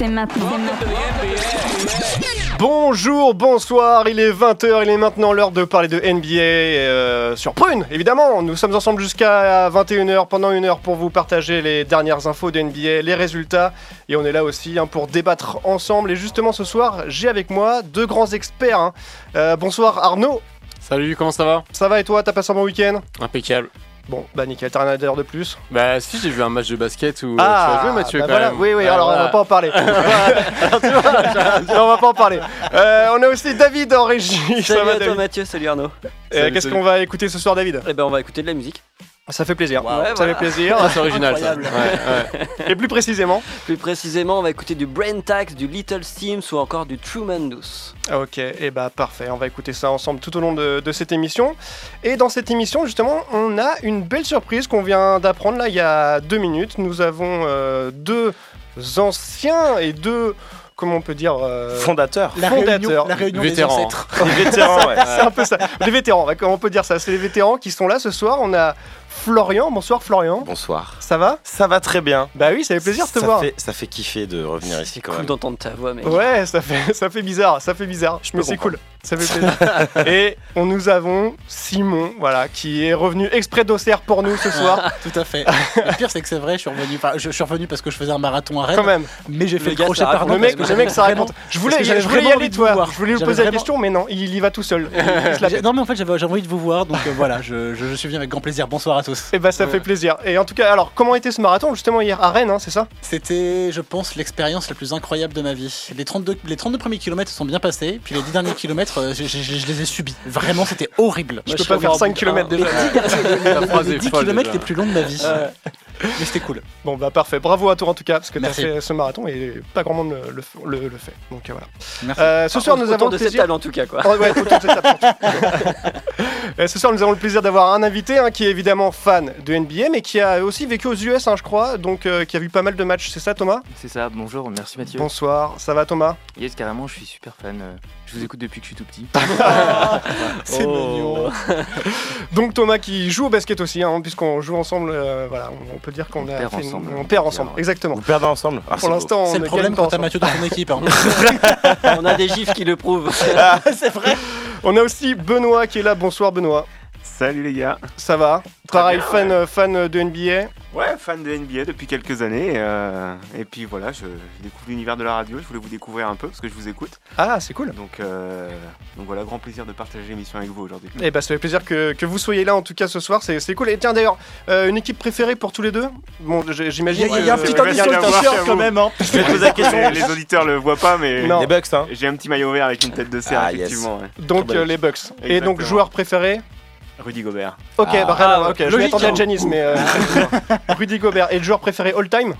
c'est maintenant. Bonjour, bonsoir, il est 20h, il est maintenant l'heure de parler de NBA euh, sur Prune, évidemment. Nous sommes ensemble jusqu'à 21h, pendant une heure pour vous partager les dernières infos de NBA, les résultats. Et on est là aussi hein, pour débattre ensemble. Et justement ce soir, j'ai avec moi deux grands experts. hein. Euh, bonsoir Arnaud, Salut, comment ça va? Ça va et toi T'as passé un bon week-end? Impeccable. Bon, bah nickel, t'as rien à dire de plus? Bah si, j'ai vu un match de basket où euh, tu as joué Mathieu bah quand voilà, même. Oui, oui, Ouais, alors on va pas en parler. Alors, tu vois, on va pas en parler. Euh, on a aussi David en régie. Ça Salut va à toi David? Mathieu, salut Arnaud. Euh, Salut, Qu'est-ce salut. qu'on va écouter ce soir David? Eh ben on va écouter de la musique. Ça fait plaisir. Wow. Ouais, ça voilà. fait plaisir. Ah, c'est original ça. Incroyable. Ouais, ouais. Et plus précisément. Plus précisément, on va écouter du Brain Tax, du Little Sims ou encore du Tremendous. Ok, et bah parfait. On va écouter ça ensemble tout au long de, de cette émission. Et dans cette émission, justement, on a une belle surprise qu'on vient d'apprendre là il y a deux minutes. Nous avons euh, deux anciens et deux, comment on peut dire, euh, Fondateur. La Fondateur. réunion, la réunion des ancêtres. Les vétérans, ouais. C'est un peu ça. Les vétérans, ouais, comment on peut dire ça? C'est les vétérans qui sont là ce soir. On a Florian. Bonsoir Florian. Bonsoir. Ça va? Ça va très bien. Bah oui, ça fait plaisir de te ça voir. Fait, ça fait kiffer de revenir ici quand Cool même. d'entendre ta voix, mec. Ouais, ça fait, ça fait bizarre, ça fait bizarre. Je Mais peux c'est cool, ça fait plaisir. Et on nous avons Simon, voilà, qui est revenu exprès d'Auxerre pour nous ce soir, Tout à fait. Le pire, c'est que c'est vrai, je suis revenu, enfin, je, je suis revenu parce que je faisais un marathon à Rennes, quand même. mais j'ai fait Le le crochet par. Le mec, le mec, ça raconte. Je voulais, je voulais y aller, toi. Je voulais lui poser la question, mais non, il y va tout seul. Non, mais en fait, j'avais envie de vous voir, donc euh, voilà, je, je, je suis venu avec grand plaisir. Bonsoir à tous. Et bah ça fait plaisir. Et en tout cas, alors comment était ce marathon justement hier à Rennes, hein, c'est ça? C'était, je pense, l'expérience la plus incroyable de ma vie. Les 32, les 32 premiers kilomètres se sont bien passés, puis les 10 derniers kilomètres, euh, je, je- je- je les ai subis. Vraiment, c'était horrible. Je peux pas faire au 5 bout. km Ah, déjà. Les est 10 folle, kilomètres déjà. les plus longs de ma vie. Mais c'était cool. Bon bah parfait, bravo à toi en tout cas, parce que t'as fait ce marathon et pas grand monde le, le- le- le fait. Donc euh, voilà. Merci. Euh, ce soir nous avons de le cette plaisir... table en tout cas, quoi. Oh, ouais, autour de cette table, surtout. Euh, Ce soir, nous avons le plaisir d'avoir un invité hein, qui est évidemment fan de NBA, mais qui a aussi vécu aux US, hein, je crois, donc euh, qui a vu pas mal de matchs. C'est ça, Thomas? C'est ça, bonjour, merci Mathieu. Bonsoir, ça va, Thomas? Yes, carrément, je suis super fan. Je vous écoute depuis que je suis tout petit. C'est Oh. mignon. Donc Thomas qui joue au basket aussi, hein, puisqu'on joue ensemble. euh, voilà, on, on peut dire qu'on On a perd fait ensemble, on on perd ensemble, exactement. Vous perdez ensemble Ah, Pour l'instant, on C'est le problème quand t'as. Mathieu dans ton équipe. hein. On a des gifs qui le prouvent. c'est vrai. On a aussi Benoît qui est là. Bonsoir, Benoît. Salut les gars. Ça va Pareil, fan, fan de NBA. Ouais, fan de NBA depuis quelques années. euh, et puis voilà, je, je découvre l'univers de la radio. Je voulais vous découvrir un peu parce que je vous écoute. Ah, c'est cool. Donc, euh, donc voilà, grand plaisir de partager l'émission avec vous aujourd'hui. Eh bah, ça fait plaisir que, que vous soyez là en tout cas ce soir, c'est c'est cool. Et tiens d'ailleurs, euh, une équipe préférée pour tous les deux? Bon, j- Il y j'imagine. il y a un petit indice sur le quand même. hein. Je vais te poser la question. Les, les auditeurs le voient pas, mais Non. Les Bucks, hein j'ai un petit maillot vert avec une tête de cerf, Ah, yes. effectivement. ouais. Donc euh, les Bucks. Et donc joueur préféré? Rudy Gobert. Ok, Ah. bah Ah, ok, je logique, m'attendais à hein. Janice, mais euh, Rudy Gobert. Et le joueur préféré all time?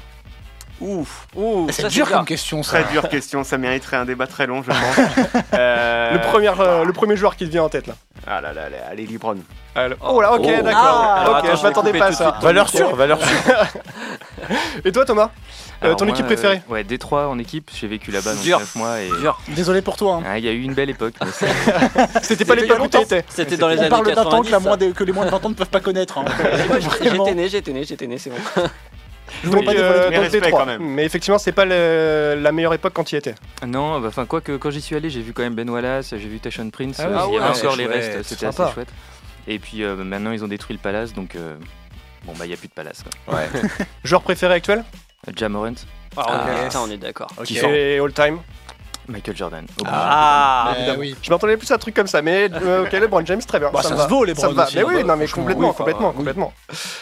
Ouf. Ouh, C'est ça, dur comme question ça. Très dure question. Ça mériterait un débat très long, je pense. Euh, le, premier, euh, le premier joueur qui te vient en tête là. Ah là là, là, allez, Libron. Ah, le- Oh là, ok, Oh. d'accord. Ah, ok, attends, je vais m'attendais pas à ça. Valeur sûre, valeur sûre. Et toi Thomas Euh, Alors Ton moi, équipe euh, préférée Ouais, Détroit en équipe, j'ai vécu là-bas donc Dur. 9 mois et. Dur. Désolé pour toi. hein. Ah, Il y a eu une belle époque. C'était pas l'époque où t'étais. C'était dans les On années parle d'un temps 90. que, la ça. moins des- que les moins de 20 ans ne peuvent pas connaître. hein. J'étais né, j'étais né, j'étais né, c'est bon. Je voulais pas dévoiler euh, respect quand même. Mais effectivement, c'est pas le- la meilleure époque quand il y était. Non, bah, enfin, quoi que quand j'y suis allé, j'ai vu quand même Ben Wallace, j'ai vu Tashon Prince, Ah euh, Ah il y avait ouais, encore les restes, c'était assez chouette. Et puis euh, maintenant, ils ont détruit le palace, donc euh, bon, bah, il n'y a plus de palace. Quoi. Ouais. Joueur préféré actuel? Euh, Ja Morant, Ah, putain, on est d'accord. Ok. Et all time Michael Jordan. Ah, Euh, oui. Je m'attendais plus à un truc comme ça, mais euh, ok, LeBron James, très bien. Bah, ça se vaut, les Browns Mais hein, oui, bah, non, mais complètement, oui, complètement, oui. complètement.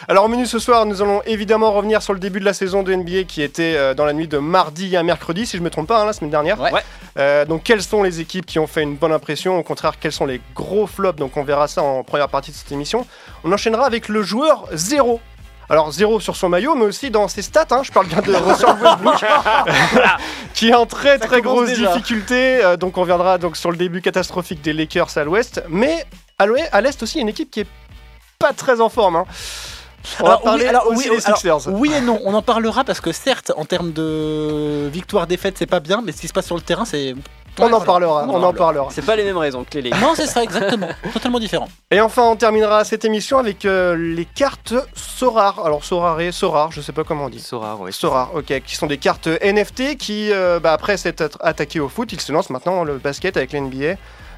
Alors, au menu ce soir, nous allons évidemment revenir sur le début de la saison de NBA qui était euh, dans la nuit de mardi à mercredi, si je me trompe pas, hein, la semaine dernière. Ouais. Ouais. Euh, donc, quelles sont les équipes qui ont fait une bonne impression? Au contraire, quels sont les gros flops? Donc, on verra ça en première partie de cette émission. On enchaînera avec le joueur zéro. Alors zéro sur son maillot, mais aussi dans ses stats. hein. Je parle bien de Russell Westbrook, qui est en très Ça très grosse déjà. difficulté. Euh, donc on reviendra donc sur le début catastrophique des Lakers à l'Ouest, mais à l'Est aussi une équipe qui est pas très en forme. hein. On va Alors, oui, alors, aussi oui, des alors, Sixers. oui et non, on en parlera parce que certes, en termes de victoire-défaite, c'est pas bien, mais ce qui se passe sur le terrain, c'est On en parlera, on en parlera. C'est pas les mêmes raisons que les. Non, c'est ça, exactement. Totalement différent. Et enfin, on terminera cette émission avec euh, les cartes Sorar. Alors, Sorare, Sorar, je sais pas comment on dit. Sorar, ouais. Sorar, ok, qui sont des cartes NFT qui, euh, bah, après s'être at- attaqués au foot, ils se lancent maintenant dans le basket avec l'NBA.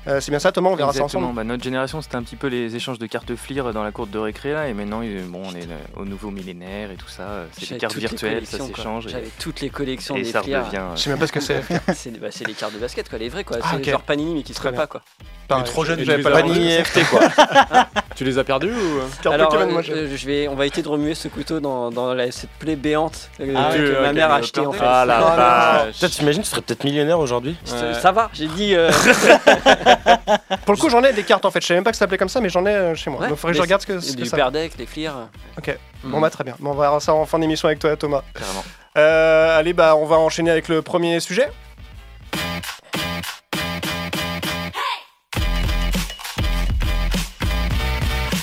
Euh, c'est bien ça, Thomas, on verra ça ensemble. Bah, notre génération, c'était un petit peu les échanges de cartes FLIR dans la cour de récré là, et maintenant, bon, on est au nouveau millénaire et tout ça. euh, C'est des cartes virtuelles, ça s'échange. Et, J'avais toutes les collections et des ça Fliars. redevient. euh, Je sais même pas ce que c'est. C'est bah, les cartes de basket, quoi, les vrais, quoi. Ah, c'est ok. genre Panini, mais qui se pas, quoi. Pareil, trop jeune, j'avais tu pas Panini NFT quoi. Tu les as perdus ou euh Alors, Pokémon, moi, j'ai- je vais, on va éviter de remuer ce couteau dans, dans la- cette plaie béante Ah, que ma mère a achetée en fait. Ah la Oh, vache. T'imagines, tu serais peut-être millionnaire aujourd'hui. Ça va, j'ai dit. euh, Pour le coup, j'en ai des cartes en fait. Je savais même pas que ça s'appelait comme ça, mais j'en ai euh, chez moi. Ouais, Donc, faudrait que je regarde ce que, ce que du ça. Perdeck, les Flirs. Bon, bah, très bien. Bon, on verra ça en fin d'émission avec toi, Thomas. Carrément. Euh, allez, bah, on va enchaîner avec le premier sujet.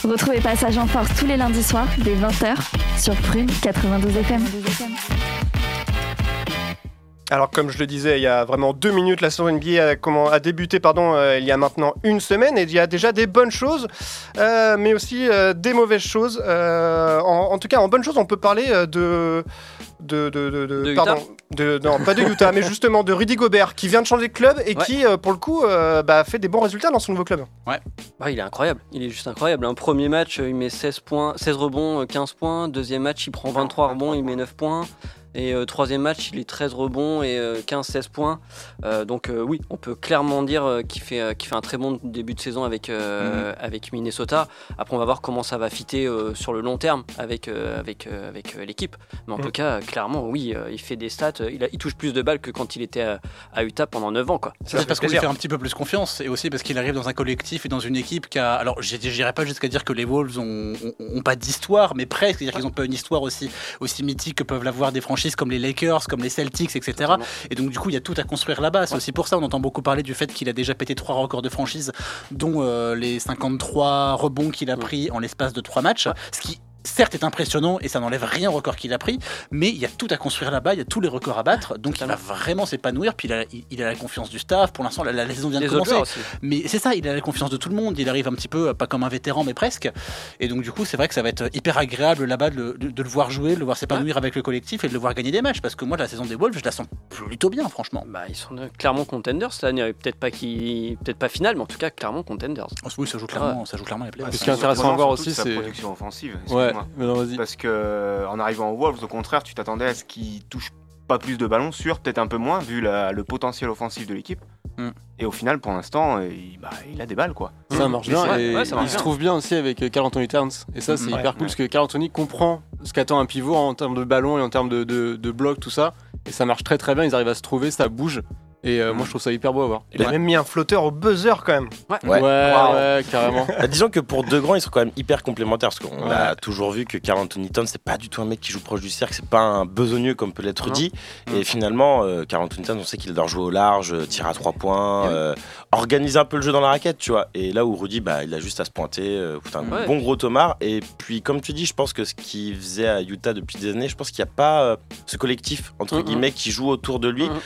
Retrouvez Passage en Force tous les lundis soirs dès 20h sur Prune 92 FM. Alors, comme je le disais, il y a vraiment deux minutes, la saison NBA a, comment, a débuté pardon, euh, il y a maintenant une semaine et il y a déjà des bonnes choses, euh, mais aussi euh, des mauvaises choses. Euh, en, en tout cas, en bonnes choses, on peut parler de. De, de, de, de- De Utah pardon, de- non, pas de Utah, mais justement de Rudy Gobert qui vient de changer de club et Ouais. qui, euh, pour le coup, euh, bah, fait des bons résultats dans son nouveau club. Bah, il est incroyable, il est juste incroyable. Un premier match, il met 16, points, 16 rebonds, euh, 15 points. Deuxième match, il prend 23 rebonds, il met 9 points. Et euh, troisième match, il est 13 rebonds et 15-16 points. Euh, donc euh, oui, on peut clairement dire euh, qu'il fait, euh, qu'il fait un très bon début de saison avec, euh, avec Minnesota. Après, on va voir comment ça va fitter euh, sur le long terme avec, euh, avec, euh, avec euh, l'équipe. Mais en Mhm. tout cas, euh, clairement, oui, euh, il fait des stats. euh, Il, a- il touche plus de balles que quand il était à, à Utah pendant 9 ans. Quoi. Ça C'est parce qu'on lui fait un petit peu plus confiance et aussi parce qu'il arrive dans un collectif et dans une équipe qui a. Alors, je j'irai pas jusqu'à dire que les Wolves ont, ont- ont pas d'histoire, mais presque. C'est-à-dire qu'ils ont pas une histoire aussi, aussi mythique que peuvent l'avoir des franchises comme les Lakers, comme les Celtics, etc. Et donc, du coup, il y a tout à construire là-bas. C'est aussi pour ça on entend beaucoup parler du fait qu'il a déjà pété trois records de franchise, dont euh, les 53 rebonds qu'il a pris en l'espace de trois matchs. Ce qui. Certes, est impressionnant et ça n'enlève rien au record qu'il a pris, mais il y a tout à construire là-bas, il y a tous les records à battre, donc il va vraiment s'épanouir. Puis il a, il- il a la confiance du staff. Pour l'instant, la, la saison vient de Les commencer. Mais c'est ça, il a la confiance de tout le monde, il arrive un petit peu, pas comme un vétéran, mais presque. Et donc du coup, c'est vrai que ça va être hyper agréable là-bas de, le- de- de le voir jouer, de le voir s'épanouir avec le collectif et de le voir gagner des matchs. Parce que moi, la saison des Wolves, je la sens plutôt bien, franchement. Bah, ils sont clairement contenders cette année. Peut-être pas, qui... Peut-être pas finale, mais en tout cas, clairement contenders. Oh, oui, ça joue clairement, ça joue clairement les playoffs. Ce qui est intéressant à voir aussi, c'est. production offensive. Ouais, excuse-moi. mais non, vas-y. Parce que euh, en arrivant aux Wolves, au contraire, tu t'attendais à ce qu'ils touchent pas plus de ballons, sûr, peut-être un peu moins, vu la- le potentiel offensif de l'équipe. Mm. Et au final, pour l'instant, euh, il, bah, il a des balles, quoi. Ça marche Mais bien et ouais, ça marche il se trouve bien aussi avec euh, Carl Anthony Towns. Et ça, c'est Ouais, hyper cool ouais. parce que Carl Anthony comprend ce qu'attend un pivot en termes de ballon et en termes de, de, de bloc, tout ça. Et ça marche très très bien. Ils arrivent à se trouver, ça bouge. Et euh, moi, je trouve ça hyper beau à voir. Il a même mis un flotteur au buzzer quand même. Ouais. ouais, ouais, carrément. Bah, disons que pour deux grands, ils sont quand même hyper complémentaires parce qu'on Ouais. a toujours vu que Carl Anthony Towns, c'est pas du tout un mec qui joue proche du cercle, c'est pas un besogneux comme peut l'être Non. dit. Mm. Et finalement, euh, Carl Anthony Towns, on sait qu'il adore jouer au large, euh, tirer à trois points, oui. euh, organiser un peu le jeu dans la raquette, tu vois. Et là où Rudy, bah, il a juste à se pointer, euh, foutre un Ouais. bon gros tomard. Et puis, comme tu dis, je pense que ce qu'il faisait à Utah depuis des années, je pense qu'il n'y a pas euh, ce collectif, entre Mhm. guillemets, qui joue autour de lui, Mhm.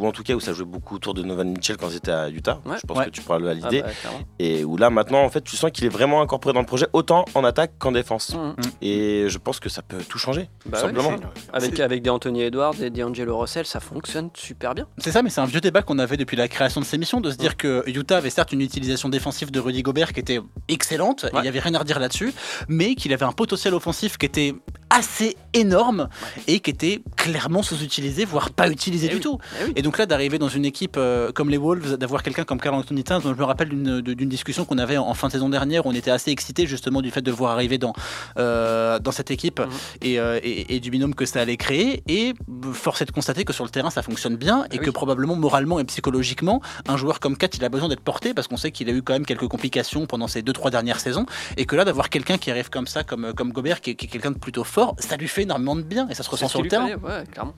Ou en tout cas où ça jouait beaucoup autour de Novan Mitchell quand ils étaient à Utah. Ouais. Je pense Ouais. que tu pourras le Ah valider. bah, clairement. Et où là maintenant en fait tu sens qu'il est vraiment incorporé dans le projet autant en attaque qu'en défense. Mhm. Et je pense que ça peut tout changer, tout Bah ouais, simplement. Avec, avec des Anthony Edwards et des Angelo Russell, ça fonctionne super bien. C'est ça, mais c'est un vieux débat qu'on avait depuis la création de ces missions, de se dire que Utah avait certes une utilisation défensive de Rudy Gobert qui était excellente, et il Ouais. n'y avait rien à redire là-dessus, mais qu'il avait un potentiel offensif qui était assez énorme et qui était clairement sous-utilisé, voire pas utilisé Eh du oui. tout. Eh oui. Et donc là, d'arriver dans une équipe euh, comme les Wolves, d'avoir quelqu'un comme Carl Anthony Towns, dont je me rappelle d'une discussion qu'on avait en, en fin de saison dernière, où on était assez excités justement du fait de le voir arriver dans, euh, dans cette équipe Mhm. et, euh, et- et du binôme que ça allait créer. Et force est de constater que sur le terrain, ça fonctionne bien et oui. que probablement moralement et psychologiquement, un joueur comme Kat, il a besoin d'être porté parce qu'on sait qu'il a eu quand même quelques complications pendant ces deux trois dernières saisons et que là, d'avoir quelqu'un qui arrive comme ça, comme, comme Gobert, qui qui est quelqu'un de plutôt fort, ça lui fait énormément de bien et ça se ressent sur le terrain. fallait, ouais, clairement.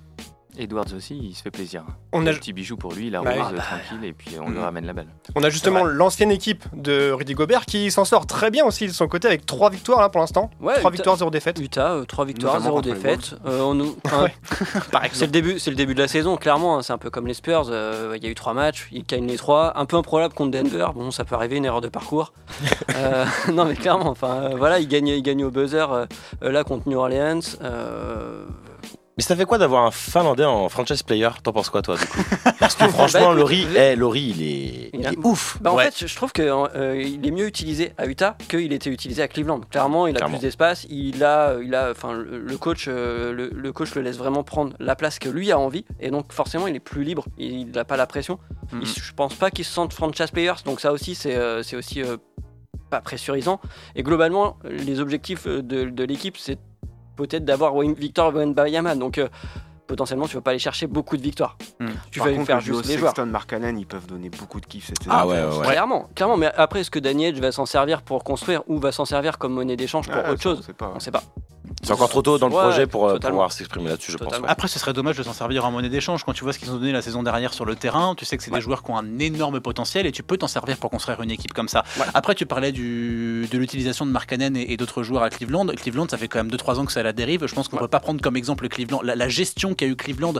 Edwards aussi, il se fait plaisir. On a, Un petit bijou pour lui, il Bah, arrose bah, tranquille et puis on lui Mm. ramène la balle. on a justement l'ancienne équipe de Rudy Gobert qui s'en sort très bien aussi de son côté avec trois victoires là pour l'instant. Ouais, Trois Utah- victoires, zéro défaite. Utah, 3 victoires, Notamment 0 contre les défaites. Euh, on nous- enfin, c'est le début, c'est le début de la saison, clairement. hein, c'est un peu comme les Spurs. euh, Il y a eu trois matchs, ils gagnent les trois. Un peu improbable contre Denver. Bon, ça peut arriver, une erreur de parcours. Euh, non, mais clairement, enfin, euh, voilà, ils gagnent, ils gagnent au buzzer euh, euh, là contre New Orleans. Euh, Mais ça fait quoi d'avoir un Finlandais en franchise player? T'en penses quoi, toi, du coup? Parce que franchement, Bah, Laurie, écoute, eh, Laurie, il est, il est ouf. Bah, en Ouais. fait, je trouve qu'il est mieux utilisé à Utah qu'il était utilisé à Cleveland. Clairement, il a Clairement. plus d'espace. Il a, il a, enfin, le coach, euh, le, le coach le laisse vraiment prendre la place que lui a envie, et donc forcément, il est plus libre. Il n'a pas la pression. Mhm. Il- je pense pas qu'il se sente franchise players, donc ça aussi, c'est, euh, c'est aussi euh, pas pressurisant. Et globalement, les objectifs euh, de, de l'équipe, c'est peut-être d'avoir Victor Wembanyama. Donc euh, potentiellement, tu vas pas aller chercher beaucoup de victoires. Hmm. Tu Par vas contre, faire le juste les joueurs. Sexton Markkanen, ils peuvent donner beaucoup de kiff cette saison. Ah ouais, ouais, ouais. Clairement, clairement, mais après, est-ce que Daniel va s'en servir pour construire ou va s'en servir comme monnaie d'échange pour Ah, autre ça, on chose sait pas. On sait pas. C'est encore trop tôt dans le Ouais, projet pour euh, totalement. pouvoir s'exprimer là-dessus, je pense. Totalement. Après, ce serait dommage de s'en servir en monnaie d'échange. Quand tu vois ce qu'ils ont donné la saison dernière sur le terrain, tu sais que c'est des joueurs qui ont un énorme potentiel et tu peux t'en servir pour construire une équipe comme ça. Ouais. Après, tu parlais du, de l'utilisation de Markkanen et, et d'autres joueurs à Cleveland. Cleveland, ça fait quand même 2-3 ans que c'est à la dérive. Je pense qu'on Ouais. peut pas prendre comme exemple Cleveland, la, la gestion qu'a eu Cleveland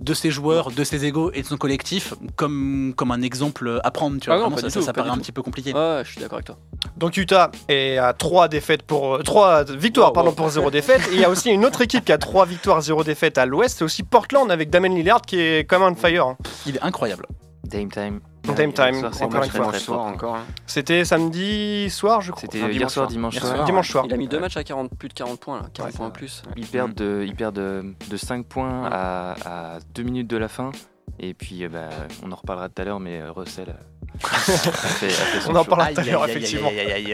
de ses joueurs, de ses égaux et de son collectif comme, comme un exemple à prendre. Tu vois, Ah non, Vraiment, pas ça, paraît un tout. petit peu compliqué. Ouais, je suis d'accord avec toi. Donc Utah est à 3 défaites pour euh, 3 victoires Wow, pardon wow. pour 0 défaite et il y a aussi une autre équipe qui a 3 victoires 0 défaites à l'ouest, c'est aussi Portland avec Damon Lillard qui est quand même on fire. hein. Il est incroyable. Dame time. Time, soir, c'est encore une fois. hein. C'était samedi soir je crois. C'était hier dimanche soir, dimanche Hier soir. soir. Dimanche soir. Il a mis deux matchs à 40, plus de 40 points, là, 40 Ouais, points plus. Ils perdent de, ils perdent de, de 5 points à, à 2 minutes de la fin. Et puis, euh, bah, on en reparlera tout à l'heure, mais euh, Russell euh, fait, fait On en parlera tout à l'heure effectivement.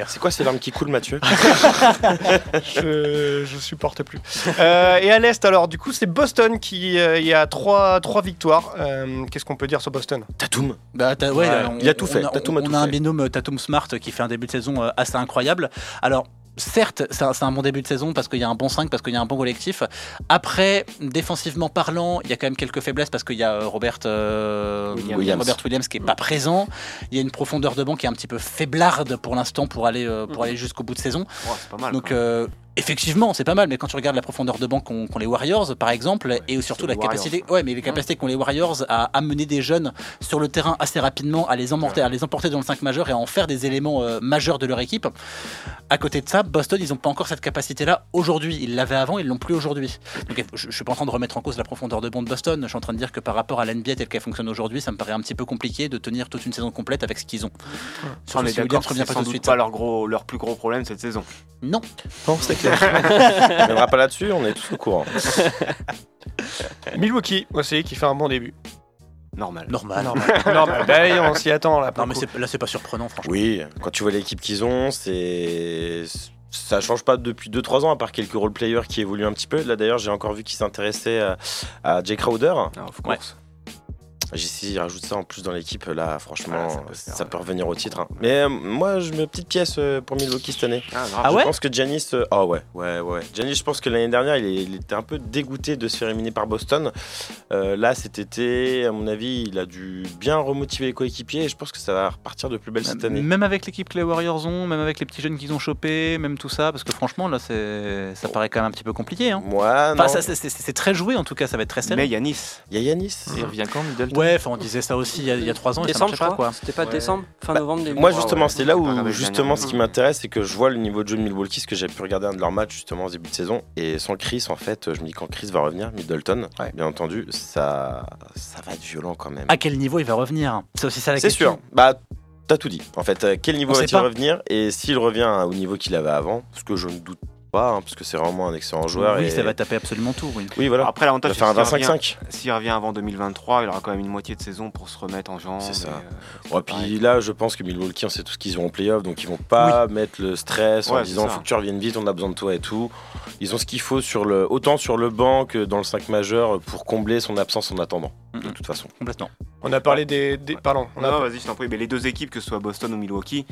C'est quoi ces larmes qui coulent, Mathieu? Je, je supporte plus. Euh, et à l'Est, alors, du coup, c'est Boston qui euh, y a 3, victoires. Euh, Qu'est-ce qu'on peut dire sur Boston? Tatum. Bah, ouais, Ouais, on- il a tout on fait. Tatum a on tout a un fait. binôme Tatum Smart qui fait un début de saison assez incroyable. Alors. Certes, c'est un, bon début de saison parce qu'il y a un bon 5, parce qu'il y a un bon collectif. Après, défensivement parlant, il y a quand même quelques faiblesses parce qu'il y a euh, Robert, euh, Williams. Robert Williams qui est pas présent. Il y a une profondeur de banc qui est un petit peu faiblarde pour l'instant pour aller, euh, pour aller jusqu'au bout de saison. Pas mal. Donc euh, effectivement, c'est pas mal, mais quand tu regardes la profondeur de banc qu'ont les Warriors, par exemple, et surtout la Warriors. capacité, ouais, mais les capacités qu'ont les Warriors à amener des jeunes sur le terrain assez rapidement, à les emporter, à les emporter dans le 5 majeur et à en faire des éléments euh, majeurs de leur équipe. À côté de ça, Boston, ils n'ont pas encore cette capacité-là aujourd'hui. Ils l'avaient avant, ils l'ont plus aujourd'hui. Donc je, je suis pas en train de remettre en cause la profondeur de banc de Boston. Je suis en train de dire que par rapport à l'NBA telle qu'elle fonctionne aujourd'hui, ça me paraît un petit peu compliqué de tenir toute une saison complète avec ce qu'ils ont. on est si d'accord c'est pas sans tout de doute suite. pas leur, gros, leur plus gros problème cette saison. Non. Non, c'est clair. on reviendra pas là-dessus, on est tous au courant. Milwaukee aussi qui fait un bon début. Normal. Normal. Normal. Normal. Bah, on s'y attend là. pour Non, mais là, c'est pas surprenant, franchement. Oui, quand tu vois l'équipe qu'ils ont, c'est ça change pas depuis 2-3 ans, à part quelques role-players qui évoluent un petit peu. Là d'ailleurs, j'ai encore vu qu'ils s'intéressaient à, à Jay Crowder. Ah, of course. JC rajoute ça en plus dans l'équipe, là franchement, Ah, ça peut ça, revenir au titre. hein. Mais euh, moi, je mets une petite pièce euh, pour Milwaukee cette année. Ah. Ah je ouais pense que Giannis. euh, Ah ouais, ouais, ouais. Giannis, je pense que l'année dernière, il, est- il était un peu dégoûté de se faire éliminer par Boston. Euh, là, cet été, à mon avis, il a dû bien remotiver les coéquipiers et je pense que ça va repartir de plus belle cette année. Même avec l'équipe que les Warriors ont, même avec les petits jeunes qu'ils ont chopés, même tout ça, parce que franchement, là, c'est, ça paraît quand même un petit peu compliqué. Hein. Moi, Enfin, c'est très joué en tout cas, ça va être très serré. Mais Yanis. Il y a Yanis. Il revient quand, Middleton Ouais, enfin, on disait ça aussi il y a, il y a trois ans et ça Décembre, je pas crois. quoi. C'était pas Ouais. décembre, fin Bah, novembre, début Moi justement ouais, c'est là pas où justement ce qui m'intéresse c'est que je vois le niveau de jeu de Milwaukee ce que j'ai pu regarder un de leurs matchs justement au début de saison et sans Chris en fait je me dis quand Chris va revenir Middleton Ouais. bien entendu ça ça va être violent quand même. À quel niveau il va revenir? C'est aussi ça la C'est question. sûr bah t'as tout dit en fait quel niveau va-t-il pas. revenir? Et s'il revient au niveau qu'il avait avant ce que je ne doute pas hein, parce que c'est vraiment un excellent joueur Oui, et ça va taper absolument tout. Oui. oui voilà Après, l'avantage, c'est qu'il revient- 25-5 S'il revient avant 2023, il aura quand même une moitié de saison pour se remettre en jambes. C'est ça. et, euh, Ouais, pareil. puis là, je pense que Milwaukee, on sait tout ce qu'ils ont en playoff, donc ils vont pas mettre le stress en Ouais, disant faut que tu reviennes vite, on a besoin de toi et tout. Ils ont ce qu'il faut sur le, autant sur le banc que dans le 5 majeur pour combler son absence en attendant, de toute façon. Complètement. On a parlé des. des- pardon. On a- Non, vas-y, je t'en prie. Mais les deux équipes, que ce soit Boston ou Milwaukee,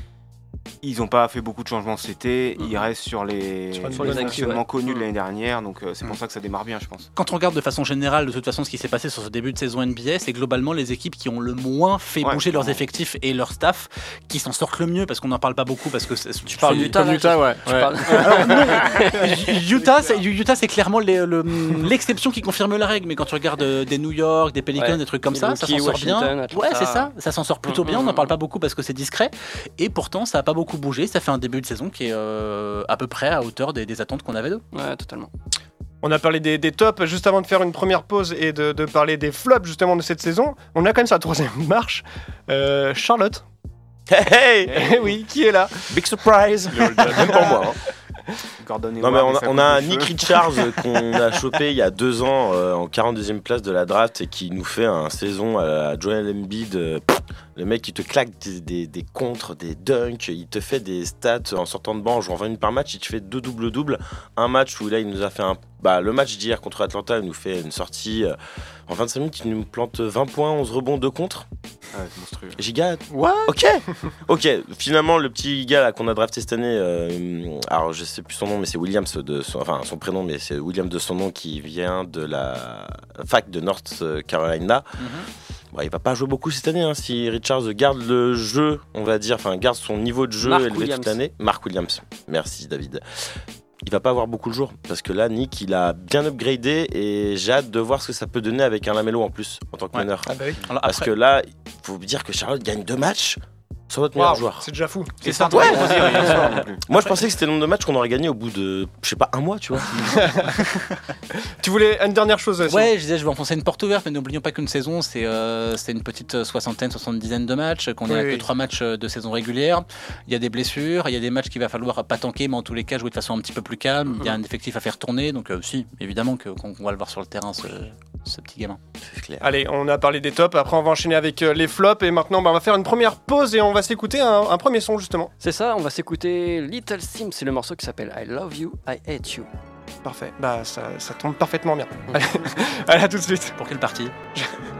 Ils n'ont pas fait beaucoup de changements cet été. Mhm. Ils restent sur les, Sur les acquis, fonctionnements ouais. connus de Mhm. l'année dernière. Donc euh, c'est pour Mhm. ça que ça démarre bien, je pense. Quand on regarde de façon générale, de toute façon, ce qui s'est passé sur ce début de saison NBA, c'est globalement les équipes qui ont le moins fait Ouais, bouger leurs effectifs et leur staff qui s'en sortent le mieux parce qu'on n'en parle pas beaucoup parce que Tu parles d'Utah, Utah, ouais. Tu ouais. parles- Alors, non, Utah, c'est, Utah, c'est clairement les- le- l'exception qui confirme la règle. Mais quand tu regardes euh, des New York, des Pelicans, Ouais. des trucs comme ça, ça s'en sort bien. Washington. Ouais, c'est ça. Ça s'en sort plutôt bien. On n'en parle pas beaucoup parce que c'est discret. Et pourtant, ça a pas beaucoup bougé. Ça fait un début de saison qui est euh, à peu près à hauteur des, des attentes qu'on avait d'eux. Ouais, totalement. On a parlé des, des tops juste avant de faire une première pause et de, de parler des flops justement de cette saison. On a quand même sa troisième marche. Euh, Charlotte. Hey, hey Eh oui, qui est là Big surprise Même pour moi. hein. Gordon Non mais Hayward on a, sa on a un Nick cheveux. Richards qu'on a chopé il y a deux ans euh, en 42e place de la draft et qui nous fait un saison à Joel Embiid. euh, le mec qui te claque des, des, des contres, des dunks, il te fait des stats en sortant de banc, en jouant 20 minutes par match, il te fait deux doubles-doubles. Un match où là il nous a fait un... Bah, le match d'hier contre Atlanta, il nous fait une sortie euh, en 25 minutes, il nous plante 20 points, 11 rebonds, 2 contre. Ouais, c'est monstrueux. Giga, What? Ok, ok. Finalement, le petit gars là qu'on a drafté cette année, euh, alors je sais plus son nom, mais c'est Williams de son, enfin son prénom, mais c'est William de son nom qui vient de la fac de North Carolina. Bon, il va pas jouer beaucoup cette année. hein, si Richards garde le jeu, on va dire, enfin garde son niveau de jeu Mark élevé Williams. toute l'année. Mark Williams. Merci David. Il va pas avoir beaucoup de jours parce que là, Nick, il a bien upgradé et j'ai hâte de voir ce que ça peut donner avec un Lamelo en plus en tant que Ouais. meneur. Ah bah oui. Alors, Parce après- que là, il faut dire que Charlotte gagne deux matchs sans meilleur joueur. C'est déjà fou. C'est ça, ouais. Moi, je pensais que c'était le nombre de matchs qu'on aurait gagné au bout de, je sais pas, un mois, tu vois. Tu voulais une dernière chose Simon Ouais, je disais, je vais enfoncer une porte ouverte, mais n'oublions pas qu'une saison, c'est euh, c'est une petite soixantaine, soixante-dizaine de matchs, qu'on Oui, a oui. que trois matchs de saison régulière. Il y a des blessures, il y a des matchs qu'il va falloir pas tanker, mais en tous les cas jouer de façon un petit peu plus calme. Il y a un effectif à faire tourner, donc euh, si, évidemment qu'on va le voir sur le terrain, ce, ce petit gamin. C'est clair. Allez, on a parlé des tops, après on va enchaîner avec euh, les flops et maintenant bah, on va faire une première pause et on va s'écouter un, un premier son justement. C'est ça, on va s'écouter Little Sims, c'est le morceau qui s'appelle I Love You, I Hate You. Parfait, bah ça, ça tombe parfaitement bien. Allez, allez, à tout de suite. Pour quelle partie?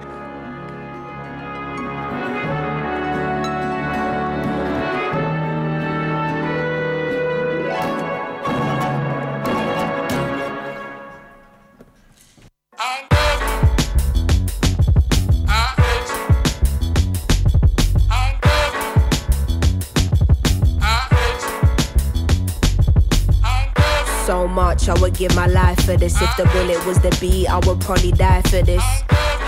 give my life for this. If the bullet was the beat, I would probably die for this.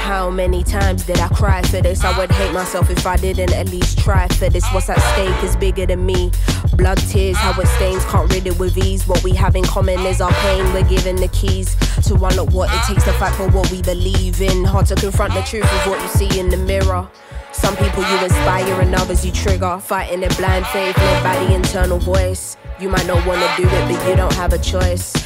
How many times did I cry for this? I would hate myself if I didn't at least try for this. What's at stake is bigger than me. Blood, tears, how it stains, can't rid it with ease. What we have in common is our pain. We're given the keys to unlock what it takes to fight for what we believe in. Hard to confront the truth of what you see in the mirror. Some people you inspire and others you trigger. Fighting in blind faith led by the internal voice. You might not wanna do it, but you don't have a choice.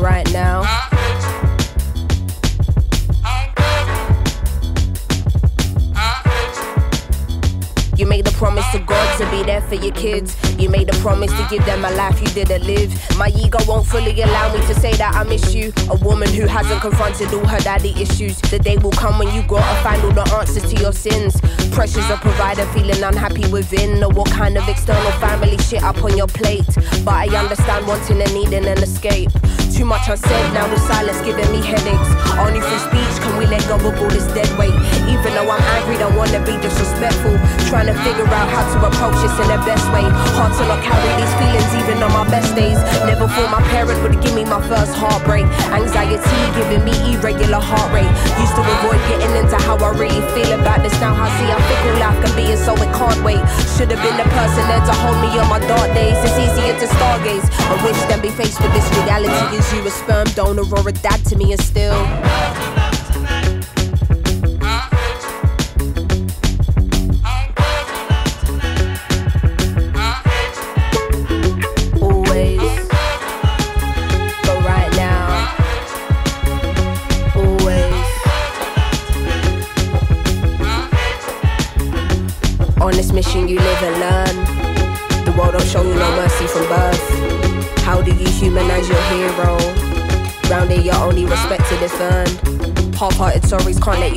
right now. You made a promise to God to be there for your kids. You made a promise to give them a life you didn't live. My ego won't fully allow me to say that I miss you. A woman who hasn't confronted all her daddy issues. The day will come when you gotta find all the answers to your sins. Pressures of provider feeling unhappy within. Or what kind of external family shit up on your plate. But I understand wanting and needing an escape. Too much unsaid, now the silence giving me headaches. Only through speech can we let go of all this dead weight. Even though I'm angry, don't wanna be disrespectful. Trying to figure out how to approach this in the best way. Hard to not carry these feelings even on my best days. Never thought my parent would give me my first heartbreak. Anxiety giving me irregular heart rate. Used to avoid getting into how I really feel about this. Now I see how fickle life can be, and so it can't wait. Should have been the person there to hold me on my dark days. It's easier to stargaze. I wish than be faced with this reality. You a sperm donor or a dad to me, and still.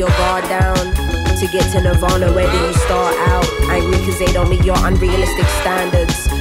Your guard down. To get to Nirvana, where do you start out? Angry cause they don't meet your unrealistic standards.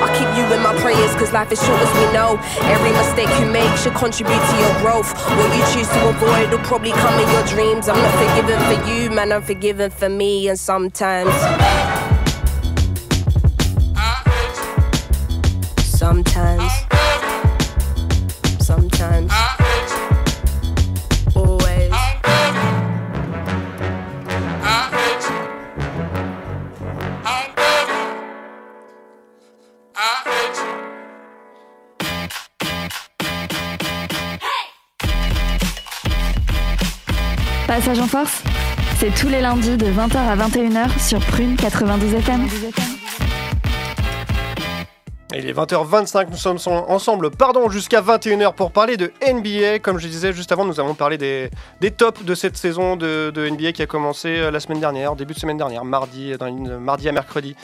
I keep you in my prayers, cause life is short as we know. Every mistake you make should contribute to your growth. What you choose to avoid will probably come in your dreams. I'm not forgiven for you, man, I'm forgiven for me, and sometimes. Sometimes. C'est tous les lundis de 20h à 21h sur Prune 92 FM. Il est 20h25, nous sommes ensemble pardon, jusqu'à 21h pour parler de NBA. Comme je disais juste avant, nous avons parlé des, des tops de cette saison de, de NBA qui a commencé euh, la semaine dernière, début de semaine dernière, mardi, dans une, mardi à mercredi.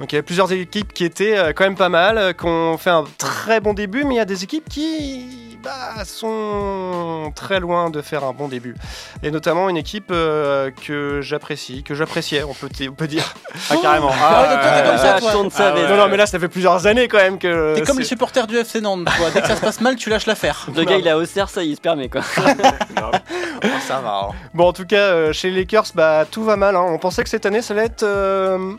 Donc il y avait plusieurs équipes qui étaient euh, quand même pas mal, euh, qui ont fait un très bon début, mais il y a des équipes qui bah, sont très loin de faire un bon début. Et notamment une équipe euh, que j'apprécie, que j'appréciais, on peut, on peut dire. Ah, carrément. Ah ouais, donc toi, t'es comme ça, Ah, toi. tourne sa Ah ouais. veste. Non, non, mais là, ça fait plusieurs années quand même que. T'es comme c'est- les supporters du FC Nantes, toi. Dès que ça se passe mal, tu lâches l'affaire. Le gars, il a Auxerre, ça, il se permet quoi. ça va. hein. Bon, en tout cas, euh, chez les Lakers, bah, tout va mal. hein. On pensait que cette année, ça allait être euh,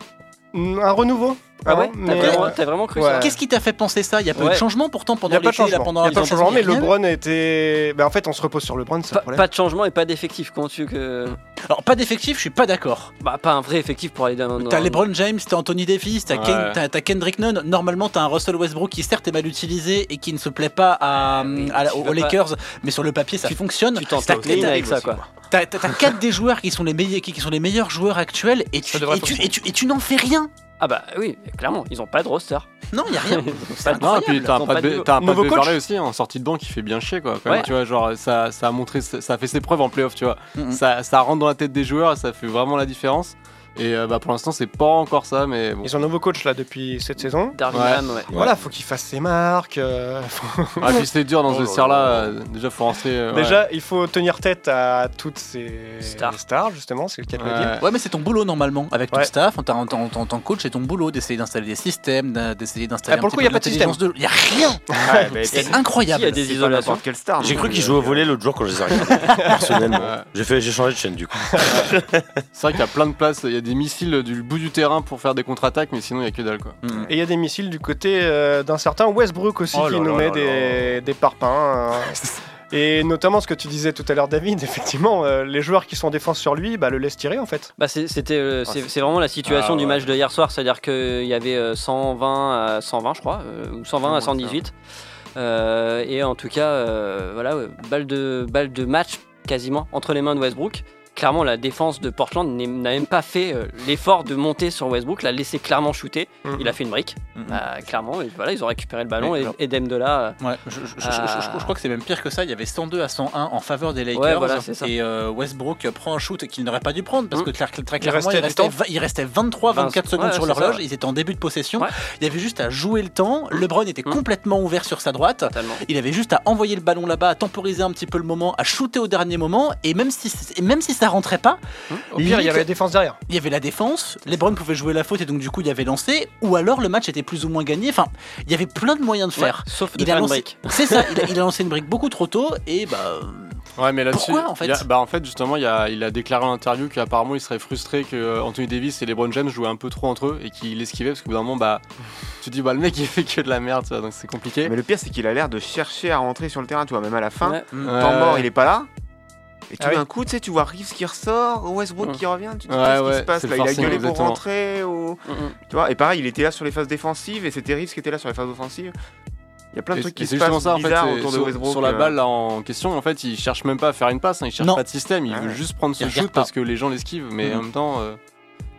un renouveau. Ah hein, ouais T'as vraiment, t'as vraiment cru Ouais. ça Qu'est-ce qui t'a fait penser ça? Il y a pas eu Ouais. de changement pourtant il pendant n'y a pas de l'été, là, changement. pendant Il n'y a pas de changement, mais rien LeBron était. Bah, en fait, on se repose sur LeBron, c'est le pas, problème. pas de changement et pas d'effectif. Comment tu veux que. Alors, pas d'effectif, je suis pas d'accord. Bah, pas un vrai effectif pour aller dans. T'as dans- LeBron James, t'as Anthony Davis, t'as Ouais. Ken- t'as- t'as Kendrick Nunn. Normalement, t'as un Russell Westbrook qui certes est mal utilisé et qui ne se plaît pas à, Oui, à la- tu aux pas- Lakers, mais sur le papier, ça fonctionne. Tu t'en T'as- t'as- avec ça quoi. T'as t'as- t'as quatre des joueurs qui sont les meilleurs, qui, qui sont les meilleurs joueurs actuels et tu, Ça devrait et tu, fonctionner. et tu, et tu n'en fais rien. Ah bah oui, clairement, ils ont pas de roster. Non, il y a rien. Non, et puis t'as un pas de, de- t'as un pas Nouveau de aussi hein, en sortie de banc qui fait bien chier quoi. Quand même, Ouais. tu vois, genre ça, ça a montré, ça a fait ses preuves en playoff, tu vois. Mhm. Ça, ça rentre dans la tête des joueurs, et ça fait vraiment la différence. Et euh, bah pour l'instant c'est pas encore ça, mais bon. Ils ont un nouveau coach là depuis cette saison. Darwin Ouais. Voilà, faut qu'il fasse ses marques. euh, faut- Ah, puis c'est dur dans Oh ce là vestiaire là. là. déjà faut rentrer. euh, Déjà, il faut tenir tête à toutes ces Stars. justement, c'est le cas de le ouais. dire. Ouais. Mais c'est ton boulot normalement. Avec ton Ouais. staff, en tant, en tant- en tant que coach, c'est ton boulot d'essayer d'installer des systèmes, d'in- d'essayer d'installer. Ah, pour un le petit coup, y a peu pas de système. l'intelligence Il y a rien. Ouais, mais C'est c'est incroyable. Il y a des c'est pas isolations. n'importe quelle star. J'ai non cru plus, qu'ils jouaient au euh, volet l'autre jour quand je les ai regardés. Personnellement. Ouais. J'ai fait, j'ai changé de chaîne du coup. C'est vrai qu'il y a plein de places, il y a des missiles du bout du terrain pour faire des contre-attaques, mais sinon il y a que dalle quoi. Mm. Et il y a des missiles du côté euh, d'un certain Westbrook aussi Oh qui nous met des, des parpaings. euh, et notamment ce que tu disais tout à l'heure, David, effectivement, euh, les joueurs qui sont en défense sur lui bah, le laissent tirer en fait. Bah c'est- c'était euh, Ah, c'est vraiment la situation Ah, du ouais. match de hier soir, c'est-à-dire qu'il y avait euh, 120 à 120 je crois, euh, ou 120 à 118. Euh, et en tout cas, euh, voilà, ouais, balle de, balle de match quasiment entre les mains de Westbrook. Clairement, la défense de Portland n'a même pas fait euh, l'effort de monter sur Westbrook, l'a laissé clairement shooter. Mhm. Il a fait une brique, Mhm. Bah, clairement. Et voilà, ils ont récupéré le ballon et, et Dame de là. Ouais, je, je- je- je- je- je crois que c'est même pire que ça. Il y avait 102 à 101 en faveur des Lakers. Ouais, voilà, et euh, Westbrook prend un shoot qu'il n'aurait pas dû prendre parce Mm. que très Il clairement, il restait, temps. va- il restait 23, 24 secondes Ouais, sur l'horloge. Ils étaient en début de possession. Il y avait juste à jouer le temps. LeBron était complètement ouvert sur sa droite. Totalement. Il avait juste à envoyer le ballon là-bas, à temporiser un petit peu le moment, à shooter au dernier moment. Et même si, et même si ça rentrait pas, Au pire, il y avait la défense derrière. il y avait la défense, LeBron pouvait jouer la faute et donc du coup il y avait lancé, ou alors le match était plus ou moins gagné. Enfin, il y avait plein de moyens de faire. Ouais, sauf de Il faire a, une lancé, brique. c'est ça, il a, il a lancé une brique beaucoup trop tôt et bah Ouais, mais là-dessus. Pourquoi, en fait il a- Bah, en fait, justement, il a, il a déclaré en interview qu'apparemment il serait frustré que euh, Anthony Davis et LeBron James jouaient un peu trop entre eux et qu'il esquivait parce qu'au bout d'un moment, bah, tu te dis, bah, le mec il fait que de la merde, tu vois, donc c'est compliqué. Mais le pire, c'est qu'il a l'air de chercher à rentrer sur le terrain, tu vois, même à la fin. Ouais. Temps mort, il est pas là. Et tout Ah oui. d'un coup, tu sais, tu vois Reeves qui ressort, Westbrook Mm. qui revient. Tu te dis, Ouais, qu'est-ce qui ouais, se passe là? Il a gueulé pour rentrer ou... Mm, mm. Tu vois, et pareil, il était là sur les phases défensives et c'était Reeves qui était là sur les phases offensives. Il y a plein de Et- trucs qui se justement passent ça en fait, autour de sur, Westbrook. sur la euh. balle là, en question, en fait, il cherche même pas à faire une passe, hein, il cherche Non. pas de système, il Ah veut ouais. juste prendre ce shoot pas. parce que les gens l'esquivent, mais Mhm. en même temps, euh,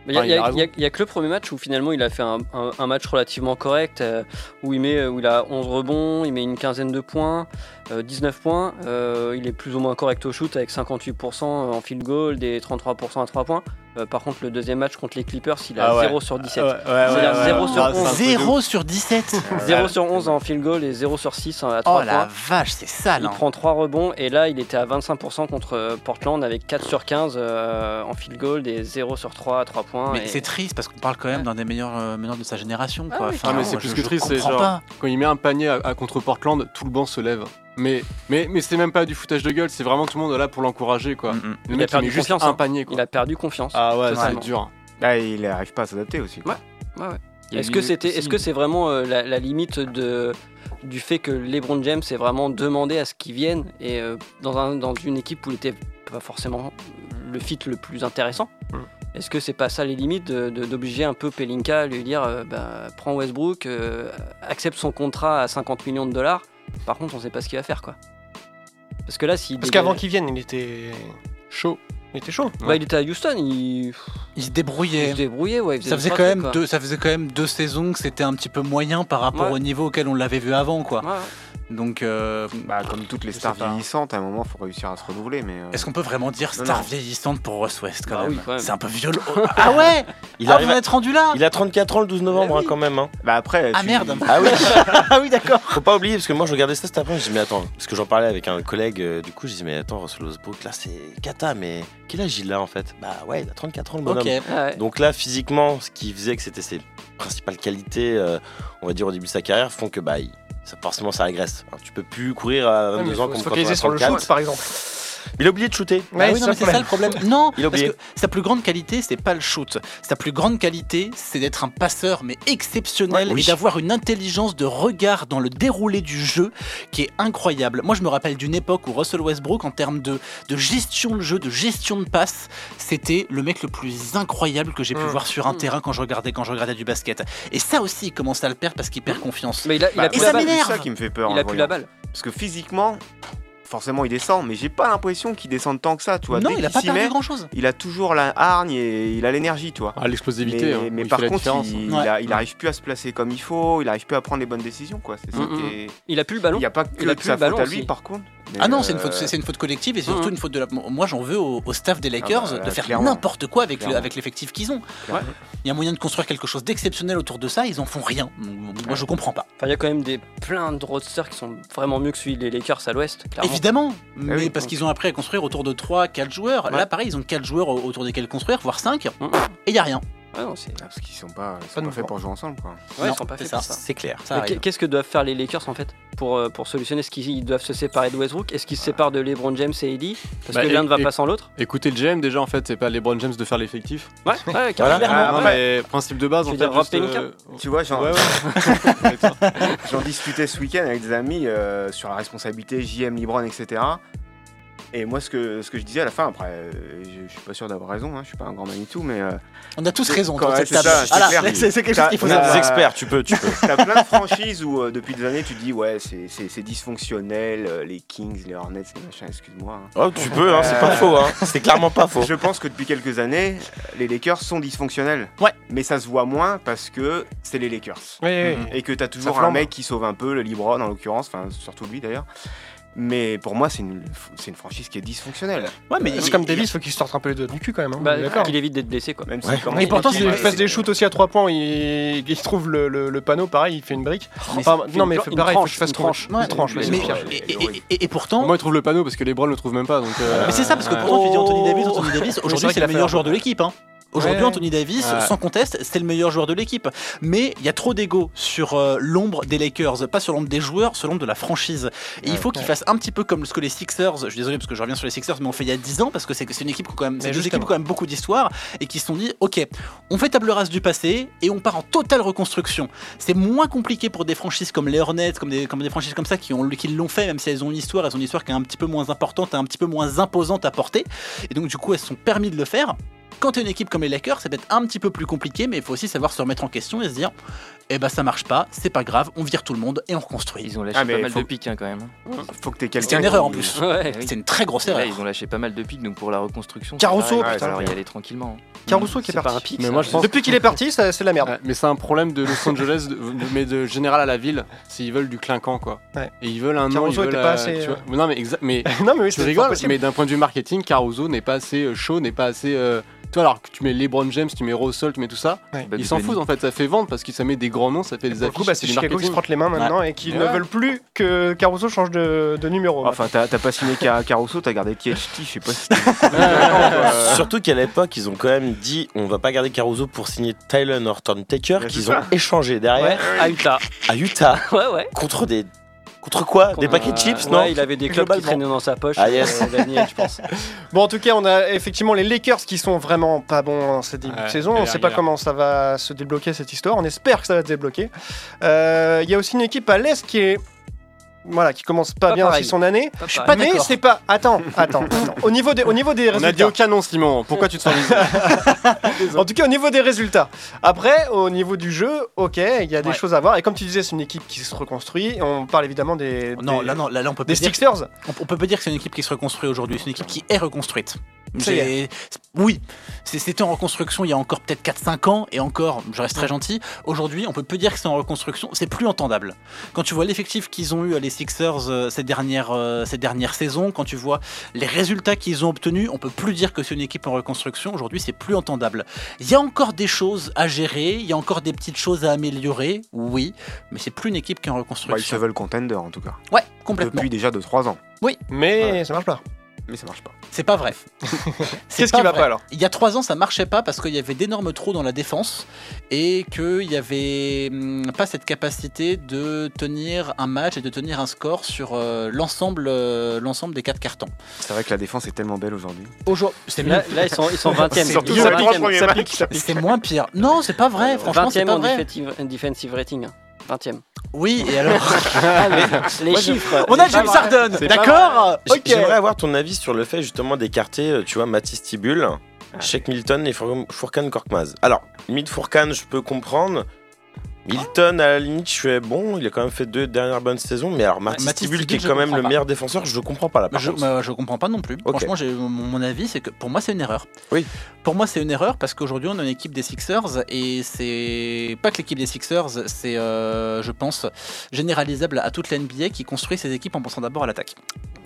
Il y, a- que le premier match où finalement il a fait un, un- un match relativement correct, euh, où, il met, où il a 11 rebonds, il met une quinzaine de points, euh, 19 points. Euh, il est plus ou moins correct au shoot avec 58% en field goal et 33% à 3 points. Euh, par contre, le deuxième match contre les Clippers, il a Ah ouais. 0 sur 17. Ouais, ouais, C'est-à-dire ouais, ouais, 0 ouais. sur Ah, c'est un 11. truc de 0 sur 17 0 sur 11 en field goal et 0 sur 6 à 3 Oh la points. vache, c'est sale. Il hein. prend 3 rebonds et là il était à 25% contre euh, Portland avec 4 sur 15 euh, en field goal et 0 sur 3 à 3 points. Mais et- c'est triste parce qu'on parle quand même d'un des meilleurs euh, meneurs de sa génération. Ah Quoi. oui, Enfin, Ah, mais c'est je- plus que triste, c'est genre- pas. quand il met un panier à, à contre Portland, tout le banc se lève. Mais, mais, mais c'est même pas du foutage de gueule, c'est vraiment tout le monde là pour l'encourager quoi. Mm, mm. Le Il a mec perdu confiance, un hein. panier quoi. il a perdu confiance. Ah ouais, c'est dur. Ah, il n'arrive pas à s'adapter aussi. Ouais. Y a Est-ce que c'était, est-ce que c'est vraiment euh, la, la limite de du fait que LeBron James est vraiment demandé à ce qu'il vienne et euh, dans, un, dans une équipe où il était pas forcément le fit le plus intéressant? Mm. Est-ce que c'est pas ça les limites d'obliger un peu Pelinka à lui dire euh, bah, prends Westbrook, euh, accepte son contrat à 50 millions de dollars. Par contre, on sait pas ce qu'il va faire quoi. Parce que là, s'il Parce qu'avant qu'il vienne, il était chaud. Il était chaud. bah, il était à Houston, il, Il se il débrouillait. se débrouillait, ouais. il Ça faisait, quand même trucs, deux, ça faisait quand même deux saisons que c'était un petit peu moyen par rapport Ouais. au niveau auquel on l'avait vu avant. quoi. Ouais. Donc, euh, Bah, comme toutes les stars vieillissantes, à un moment, il faut réussir à se renouveler. Mais euh, est-ce qu'on peut vraiment dire star non. vieillissante pour Ross West quand Bah même oui, quand même. C'est un peu violent. ah ouais Il, Ah, arrive à- êtes rendu là il a 34 ans le 12 novembre Eh hein, quand même. hein. bah après. Ah tu- merde Ah oui Ah oui, d'accord. Faut pas oublier, parce que moi je regardais ça cet après, je dis mais attends, parce que j'en parlais avec un collègue, euh, du coup je dis mais attends, Russell Westbrook là c'est Kata, mais quel âge il a en fait? Bah ouais, il a 34 ans le bonhomme. Ouais. Donc là physiquement, ce qui faisait que c'était ses principales qualités, euh, on va dire au début de sa carrière, font que bah il- ça, forcément ça régresse. Alors, tu peux plus courir à Ouais, mais 22 faut ans se comme quand on focaliser a sur le 34. shoot, par exemple. Il a oublié de shooter. Bah Ouais, oui, mais c'est ça le problème. Non, Il a parce que sa plus grande qualité, c'est pas le shoot. Sa plus grande qualité, c'est d'être un passeur, mais exceptionnel, Ouais, oui. et d'avoir une intelligence de regard dans le déroulé du jeu qui est incroyable. Moi, je me rappelle d'une époque où Russell Westbrook, en termes de, de gestion de jeu, de gestion de passe, c'était le mec le plus incroyable que j'ai pu Mm. voir sur un Mm. terrain quand je regardais quand je regardais du basket. Et ça aussi, il commence à le perdre parce qu'il perd confiance. Mais il a, il Bah, a Et plus ça la balle. m'énerve. C'est ça qui me fait peur. Il a plus la balle. Parce que physiquement, forcément, il descend, mais j'ai pas l'impression qu'il descende tant que ça. Tu vois. non, Dès il a pas perdu met, grand chose. il a toujours la hargne et il a l'énergie, tu vois. Ah, l'explosivité, mais hein, mais par contre, il, Ouais. il a- il arrive plus à se placer comme il faut, il arrive plus à prendre les bonnes décisions, quoi. C'est ça Mm, qui mm. est- Il a plus le ballon. Il n'y a pas que Il a de plus sa le ballon faute à lui, aussi. par contre. Mais, Ah non, c'est une euh, faute, c'est c'est une faute collective et surtout Mhm. une faute de la. Moi, j'en veux au, au staff des Lakers bah, de faire clairement. n'importe quoi avec le- avec l'effectif qu'ils ont. Il y a moyen de construire quelque chose d'exceptionnel autour de ça, ils en font rien. Moi, je comprends pas. Enfin, il y a quand même des plein de roadsters qui sont vraiment mieux que celui des Lakers à l'Ouest, clairement. Évidemment, mais oui, parce donc. qu'ils ont appris à construire autour de 3 4 joueurs. Là, pareil, ils ont 4 joueurs au- autour desquels construire, voire 5 Mhm. et il y a rien. Ouais, non, c'est- Ah, Parce qu'ils sont pas, ils sont Pas pas, faits pour jouer ensemble, quoi. ouais, Non, ils sont pas c'est faits ça. pour ça. C'est clair. Qu'est-ce que doivent faire les Lakers en fait pour, euh, pour solutionner Est-ce qu'ils doivent se séparer de Westbrook? Est-ce qu'ils se séparent de LeBron James et AD Parce Bah, que l'un et- ne va et- pas sans l'autre? Écoutez le GM déjà en fait, c'est pas LeBron James de faire l'effectif. Ouais, ouais, Voilà. carrément. Ah, Non, après- mais principe de base Tu en fait. juste, euh, Tu vois, j'en Ouais, ouais. j'en discutais ce week-end avec des amis euh, sur la responsabilité JM, Libron, etc. Et moi, ce que, ce que je disais à la fin, après, euh, je, je suis pas sûr d'avoir raison, hein, je suis pas un grand Manitou, mais euh, On a tous raison quand- cette c'est table. quelque chose qu'il faut Bah, des savoir. experts, tu peux, tu peux. t'as plein de franchises où euh, depuis des années tu te dis ouais, c'est- dysfonctionnel, euh, les Kings, les Hornets, les machins, excuse-moi. hein. Oh, tu peux, hein, c'est pas faux, hein. c'est clairement pas faux. Je pense que depuis quelques années, les Lakers sont dysfonctionnels. Ouais. Mais ça se voit moins parce que c'est les Lakers. Oui, oui. Mhm. Et que t'as toujours un mec qui sauve un peu, le Libron en l'occurrence, enfin surtout lui d'ailleurs. Mais pour moi, c'est une, c'est une franchise qui est dysfonctionnelle. Ouais, mais C'est comme Davis, faut qu'il sorte un peu les doigts du cul quand même. hein. Bah, D'accord. qu'il évite d'être blessé quoi. Même si Ouais. quand Et pourtant, s'il il- fasse des shoots aussi à 3 points, il, il trouve le, le- le panneau, pareil, il fait une brique. Mais Enfin, c'est- non, mais une fait tranche, pareil, il faut une qu'il fasse tranche. une tranche. mais, c'est pire. et, et- et- et pourtant, Moi il trouve le panneau parce que LeBron le trouve même pas donc. euh, mais c'est ça parce que ouais. pourtant tu dis Anthony. Davis, Anthony Davis. Aujourd'hui, c'est le meilleur joueur de l'équipe. hein. Aujourd'hui, Ouais. Anthony Davis, Ouais. sans conteste, c'est le meilleur joueur de l'équipe. Mais il y a trop d'ego sur euh, l'ombre des Lakers, pas sur l'ombre des joueurs, sur l'ombre de la franchise. Et il faut qu'ils fassent un petit peu comme ce que les Sixers, je suis désolé parce que je reviens sur les Sixers, mais on fait il y a 10 ans parce que c'est une équipe qui a quand même, deux équipes justement. qui ont quand même beaucoup d'histoire et qui se sont dit, ok, on fait table rase du passé et on part en totale reconstruction. C'est moins compliqué pour des franchises comme les Hornets, comme des, comme des franchises comme ça qui ont qui l'ont fait, même si elles ont une histoire, elles ont une histoire qui est un petit peu moins importante, un petit peu moins imposante à porter. Et donc du coup, elles se sont permis de le faire. Quand tu une équipe comme les Lakers, c'est peut-être un petit peu plus compliqué, mais il faut aussi savoir se remettre en question et se dire, eh ben ça marche pas, c'est pas grave, on vire tout le monde et on reconstruit. Ils ont lâché Ah, pas mal faut- de pics hein, quand même. Faut que t'aies C'est une erreur en plus. Ouais. Oui. C'est une très grosse Là, erreur. ils ont lâché pas mal de pics, donc pour la reconstruction. Caruso, pareil, putain. alors y aller tranquillement. Caruso qui est pas un parti. pic. Mais ça. moi, je pense- Depuis qu'il est parti, c'est de la merde. Ouais, mais c'est un problème de Los Angeles, de- mais de général à la ville, s'ils veulent du clinquant quoi. Ouais. Et ils veulent un nom, ils Caruso veulent. était pas euh, assez, tu euh, vois. Non mais exa- mais non, mais oui, c'est mais d'un point de vue marketing, Caruso n'est pas assez euh, chaud, n'est pas assez. Toi, alors que tu mets LeBron James, tu mets Russell, tu mets tout ça, Ouais. Ils s'en foutent en fait, ça fait vendre parce que ça met des grands noms, ça fait des affiches. coup, bah, c'est Chicago qui se frotte les mains maintenant et qui ne veulent plus que Caruso change de, de numéro. Enfin, t'as t'as pas signé Ca- Caruso, t'as gardé THT, je sais pas si. Surtout qu'à l'époque, ils ont quand même dit on va pas garder Caruso pour signer Tyler Norton Taker, qu'ils ont échangé derrière Ouais, à Utah. à Utah Ouais, ouais. contre des. Contre quoi Des paquets de chips, ouais, non il avait des clubs qui traînaient dans sa poche. Ah, yes. euh, Daniel, je pense. Bon, en tout cas, on a effectivement les Lakers qui sont vraiment pas bons en cette début de saison. On galère, sait pas comment ça va se débloquer cette histoire. On espère que ça va se débloquer. Euh, Il y a aussi une équipe à l'Est qui est. Voilà, qui commence pas, Pas bien pareil. aussi son année. Pas suis pas mais c'est pas. Attends, attends, attends. Au niveau des, au niveau des On a dit résultats. au canon, Simon. Pourquoi tu te sens En tout cas, au niveau des résultats. Après, au niveau du jeu, ok, il y a des Ouais. choses à voir. Et comme tu disais, c'est une équipe qui se reconstruit. On parle évidemment des. Non, des- là, non, là, là, on peut Des pas dire, Sixers. on, on peut pas dire que c'est une équipe qui se reconstruit aujourd'hui. C'est une équipe qui est reconstruite. Ça y J'ai- Oui, c'était en reconstruction il y a encore peut-être 4-5 ans, et encore, je reste très gentil. Aujourd'hui, on peut plus dire que c'est en reconstruction, c'est plus entendable. Quand tu vois l'effectif qu'ils ont eu à les Sixers euh, ces, dernières, euh, ces dernières saisons, quand tu vois les résultats qu'ils ont obtenus, on peut plus dire que c'est une équipe en reconstruction. Aujourd'hui, c'est plus entendable. Il y a encore des choses à gérer, il y a encore des petites choses à améliorer, oui, mais c'est plus une équipe qui est en Bah, ils reconstruction. se veulent contender en tout cas. Ouais, complètement. Depuis déjà 2-3 ans. Mais ça marche pas. Mais ça marche pas. C'est pas vrai. C'est Qu'est-ce qui va pas alors? Il y a trois ans, ça marchait pas parce qu'il y avait d'énormes trous dans la défense et qu'il y avait hum, pas cette capacité de tenir un match et de tenir un score sur euh, l'ensemble euh, l'ensemble des quatre cartons. C'est vrai que la défense est tellement belle aujourd'hui. Aujourd'hui, c'est mieux. Là, là, ils sont, ils sont 20e. Surtout Ils sur sont les trois 20e. premiers Ça matchs. pique, ça pique. C'est moins pire. Non, c'est pas vrai. Franchement, c'est 20e pas en vrai. defensive rating. 20e. Oui, et alors Les Moi, chiffres. On a James. Harden, d'accord Ok. J'aimerais avoir ton avis sur le fait justement d'écarter, euh, tu vois, Mathis Tibul, Sheik Milton et Four- Fourkan Korkmaz. Alors, limite Fourkan, je peux comprendre. Milton, à la limite, je suis bon, il a quand même fait deux dernières bonnes saisons, mais alors Tibul, qui est quand même le pas. meilleur défenseur, je ne comprends pas là. Par Je, bah, je comprends pas non plus. Franchement, j'ai- mon, mon avis, c'est que pour moi, c'est une erreur. Oui. Pour moi, c'est une erreur parce qu'aujourd'hui, on a une équipe des Sixers et c'est pas que l'équipe des Sixers, c'est, euh, je pense, généralisable à toute la NBA qui construit ses équipes en pensant d'abord à l'attaque.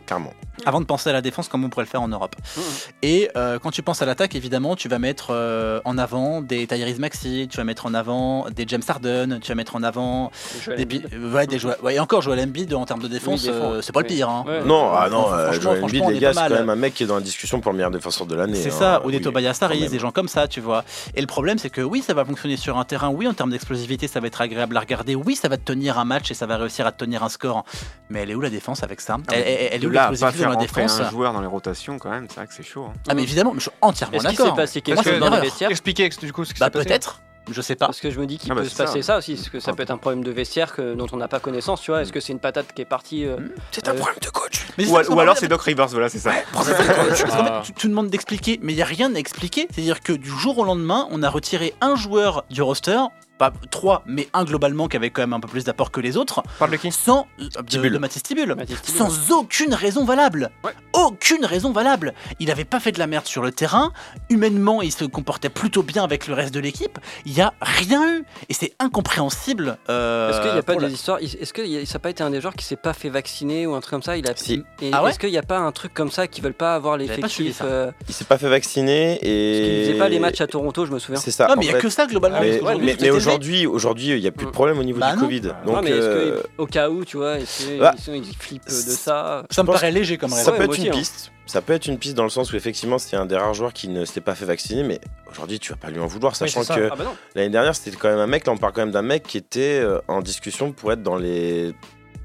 Carrément. Avant de penser à la défense comme on pourrait le faire en Europe. Mhm. Et euh, quand tu penses à l'attaque, évidemment, tu vas mettre euh, en avant des Tyrese Maxey, tu vas mettre en avant des James Harden, tu vas mettre en avant des, euh, ouais, des joueurs. Ouais, et encore, Joel Embiid en termes de défense, Oui, euh, c'est pas le pire. hein. Ouais. Non, ah non, Joel Embiid, on les gars, c'est quand même un mec qui est dans la discussion pour le meilleur défenseur de l'année. C'est hein. ça, ou des Oui, Tobias Harris, des gens comme ça, tu vois. Et le problème, c'est que oui, ça va fonctionner sur un terrain, oui, en termes d'explosivité, ça va être agréable à regarder, oui, ça va te tenir un match et ça va réussir à te tenir un score. Mais elle est où la défense avec ça? Elle, elle- elle est où là pas faire dans la rentrer défense un joueur dans les rotations, quand même, c'est vrai que c'est chaud. hein. Ah, mais évidemment, mais je suis entièrement Est-ce qu'il s'est d'accord. passé quelque Moi, c'est chose dans les vestiaires Expliquez du coup ce qui Bah, s'est passé. peut-être, je sais pas. Parce que je me dis qu'il Ah bah, peut se passer ça. ça aussi, parce que ça peut être un problème de vestiaire que, dont on n'a pas connaissance, tu vois. Est-ce que c'est une patate qui est partie euh, C'est un Euh, problème de coach. Mais Ou, alors c'est Doc Rivers, voilà, c'est ça. Tu, tu demandes d'expliquer, mais il n'y a rien à expliquer. C'est-à-dire que du jour au lendemain, on a retiré un joueur du roster, pas trois, mais un globalement qui avait quand même un peu plus d'apport que les autres, Parle de qui? Sans euh, de, de Mathis Tibul. Sans aucune raison valable. Ouais. Aucune raison valable. Il avait pas fait de la merde sur le terrain. Humainement, il se comportait plutôt bien avec le reste de l'équipe. Il y a rien eu. Et c'est incompréhensible. euh, Est-ce qu'il n'y a pas la- des histoires Est-ce que ça n'a pas été un des joueurs qui s'est pas fait vacciner ou un truc comme ça Il a Si. Et Ah ouais Est-ce qu'il n'y a pas un truc comme ça qui veulent pas avoir l'effectif euh, Il s'est pas fait vacciner Parce qu'il et. faisait pas les matchs à Toronto, je me souviens. C'est ça. Non, mais il n'y a fait. que ça globalement. Mais, était aujourd'hui, aujourd'hui, il n'y a plus de Mm. problème au niveau Bah du non. Covid. Donc, non, mais est-ce euh, que, au cas où, tu vois, est-ce bah, ils, ils flippent de ça Ça me paraît léger comme ça raison. Ouais, peut être aussi, une hein. piste. Ça peut être une piste dans le sens où effectivement c'était un des rares joueurs qui ne s'était pas fait vacciner, mais aujourd'hui tu vas pas lui en vouloir, sachant ça. que Ah bah l'année dernière c'était quand même un mec. Là on parle quand même d'un mec qui était euh, en discussion pour être dans les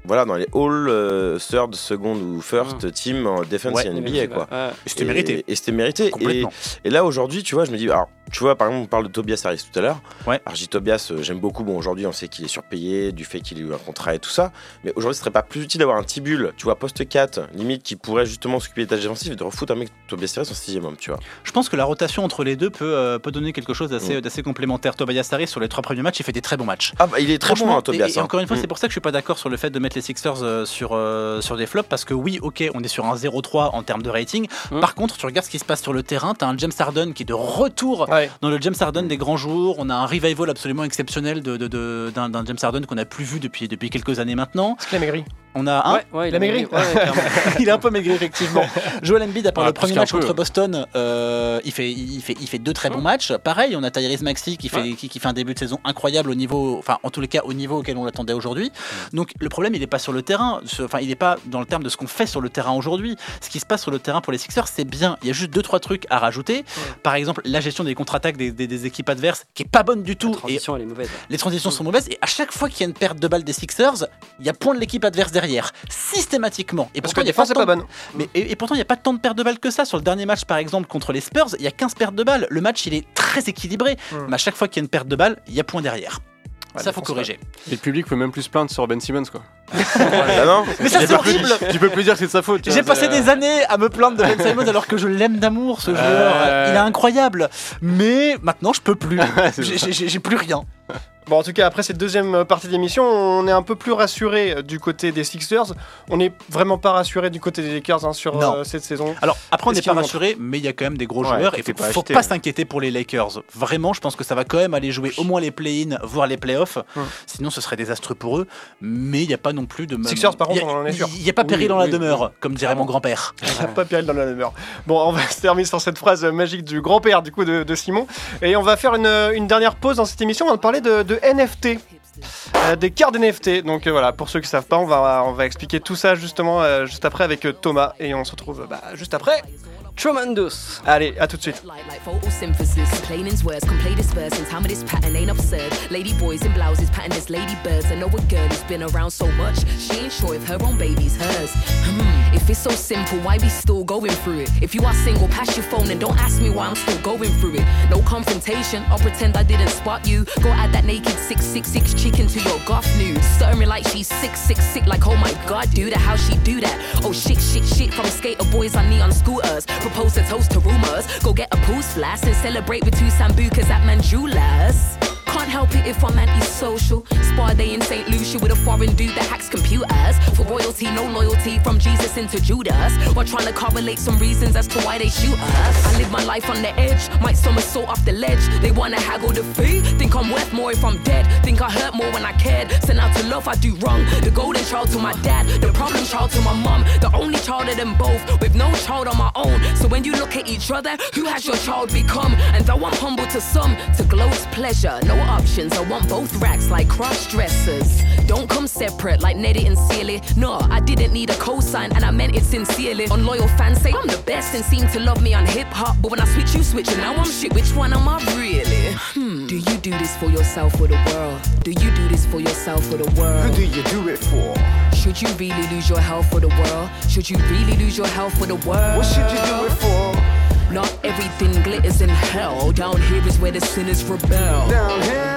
voilà dans les all euh, third, second ou first team en defense Ouais, et NBA quoi. Ouais. C'était Et- mérité. Et c'était mérité. Et, Complètement. et là aujourd'hui, tu vois, je me dis, alors, tu vois, par exemple, on parle de Tobias Harris tout à l'heure. Ouais. Dis Tobias, euh, j'aime beaucoup. Bon, aujourd'hui, on sait qu'il est surpayé, du fait qu'il a eu un contrat et tout ça. Mais aujourd'hui, ce serait pas plus utile d'avoir un Tibul, tu vois, poste 4, limite, qui pourrait justement s'occuper des tâches défensives et de refoutre un mec Tobias Harris en sixième homme, tu vois. Je pense que la rotation entre les deux peut, euh, peut donner quelque chose d'assez Mm. d'assez complémentaire. Tobias Harris, sur les trois premiers matchs, il fait des très bons matchs. Ah, bah, il est très bon, hein, Tobias. et, et hein. encore une fois, Mm. c'est pour ça que je suis pas d'accord sur le fait de mettre les Sixers euh, sur, sur des flops parce que oui, ok, on est sur un 0-3 en termes de rating. Mm. Par contre, tu regardes ce qui se passe sur le terrain, tu as un James Harden qui est de retour Ouais. dans le James Harden des grands jours. On a un revival absolument exceptionnel de, de- de- d'un James Harden qu'on n'a plus vu depuis, depuis quelques années maintenant. Est-ce qu'il a maigri On a un. ouais, ouais, il a maigri. ouais, il est un peu maigri effectivement. Joel Embiid à part Ouais, le premier match peu. contre Boston, euh, il fait il fait il fait deux très bons matchs. Pareil, on a Tyrese Maxey qui fait qui, qui fait un début de saison incroyable au niveau enfin en tous les cas au niveau auquel on l'attendait aujourd'hui. Donc le problème il n'est pas sur le terrain, enfin il n'est pas dans le terme de ce qu'on fait sur le terrain aujourd'hui. Ce qui se passe sur le terrain pour les Sixers, c'est bien. Il y a juste deux trois trucs à rajouter. Par exemple, la gestion des contre-attaques des, des- des équipes adverses qui est pas bonne du tout La et transition, elle est mauvaise. les transitions sont mauvaises et à chaque fois qu'il y a une perte de balle des Sixers, il y a point de l'équipe adverse derrière, systématiquement. Et Parce pourtant, que défense, tant pas bonne. mais, et, et pourtant, il n'y a pas tant de pertes de balles que ça. Sur le dernier match, par exemple, contre les Spurs, il y a 15 pertes de balles. Le match, il est très équilibré. Hmm. Mais à chaque fois qu'il y a une perte de balle, il y a point derrière. Ouais, ça, faut corriger. Et le public peut même plus se plaindre sur Ben Simmons, quoi. Ah non Mais ça, c'est peux plus- horrible Tu peux plus dire que c'est de sa faute. J'ai passé des années à me plaindre de Ben Simons alors que je l'aime d'amour, ce joueur. Euh. Il est incroyable. Mais maintenant, je peux plus. J'ai plus rien. Bon, en tout cas, après cette deuxième euh, partie de l'émission, on est un peu plus rassuré euh, du côté des Sixers. On n'est vraiment pas rassuré du côté des Lakers hein, sur euh, cette saison. Alors après on n'est pas rassuré, mais il y a quand même des gros Ouais, joueurs et faut, pas faut pas s'inquiéter pour les Lakers. Vraiment, je pense que ça va quand même aller jouer au moins les play-in, voire les playoffs. Hum. Sinon, ce serait désastreux pour eux. Mais il n'y a pas non plus de. Sixers, par contre, Il on en est sûr. Il n'y a pas péril Oui, dans la oui, demeure, comme dirait mon grand-père. Il n'y a pas péril dans la demeure. Bon, on va se terminer sur cette phrase magique du grand-père du coup de, de Simon. Et on va faire une, une dernière pause dans cette émission. On va parler de, de NFT. Euh, des cartes NFT. Donc euh, voilà, pour ceux qui savent pas, on va, on va expliquer tout ça justement euh, juste après avec Thomas. Et on se retrouve bah, juste après. Tremendous. Allez, à tout de suite. Lady boys in blouses, pattern this lady birds. I know a girl who's been around so much, she ain't sure if her own baby's hers. Hmm, if it's so simple, why be still going through it? If you are single, pass your phone and don't ask me why I'm still going through it. No confrontation, I'll pretend I didn't spot you. Go add that naked 666 chicken to your goth news. Stirring like she's sick, sick, sick, like oh my god, dude, how she do that? Oh shit, shit, shit, from skater boys on neon scooters. Propose a toast to rumors. Go get a post flash and celebrate with two sambucas at Manjula's. Can't help it if I'm antisocial. Spa day in St. Lucia with a foreign dude that hacks computers. For royalty, no loyalty from Jesus into Judas. While trying to correlate some reasons as to why they shoot us. I live my life on the edge, might somersault off the ledge. They wanna haggle the fee. Think I'm worth more if I'm dead. Think I hurt more when I cared. Send out to love, I do wrong. The golden child to my dad, the problem child to my mum. The only child of them both, with no child on my own. So when you look at each other, who has your child become? And though I'm humble to some, to gloat's pleasure, no options. I want both racks like cross dressers. Don't come separate like Nettie and Sealy. No, I didn't need a cosign and I meant it sincerely. Unloyal fans say I'm the best and seem to love me on hip hop, but when I switch, you switch, and now I'm shit. Which one am I really? Hmm. Do you do this for yourself or the world? Do you do this for yourself or the world? Who do you do it for? Should you really lose your health for the world? Should you really lose your health for the world? What should you do it for? Not everything glitters in hell. Down here is where the sinners rebel. Down here.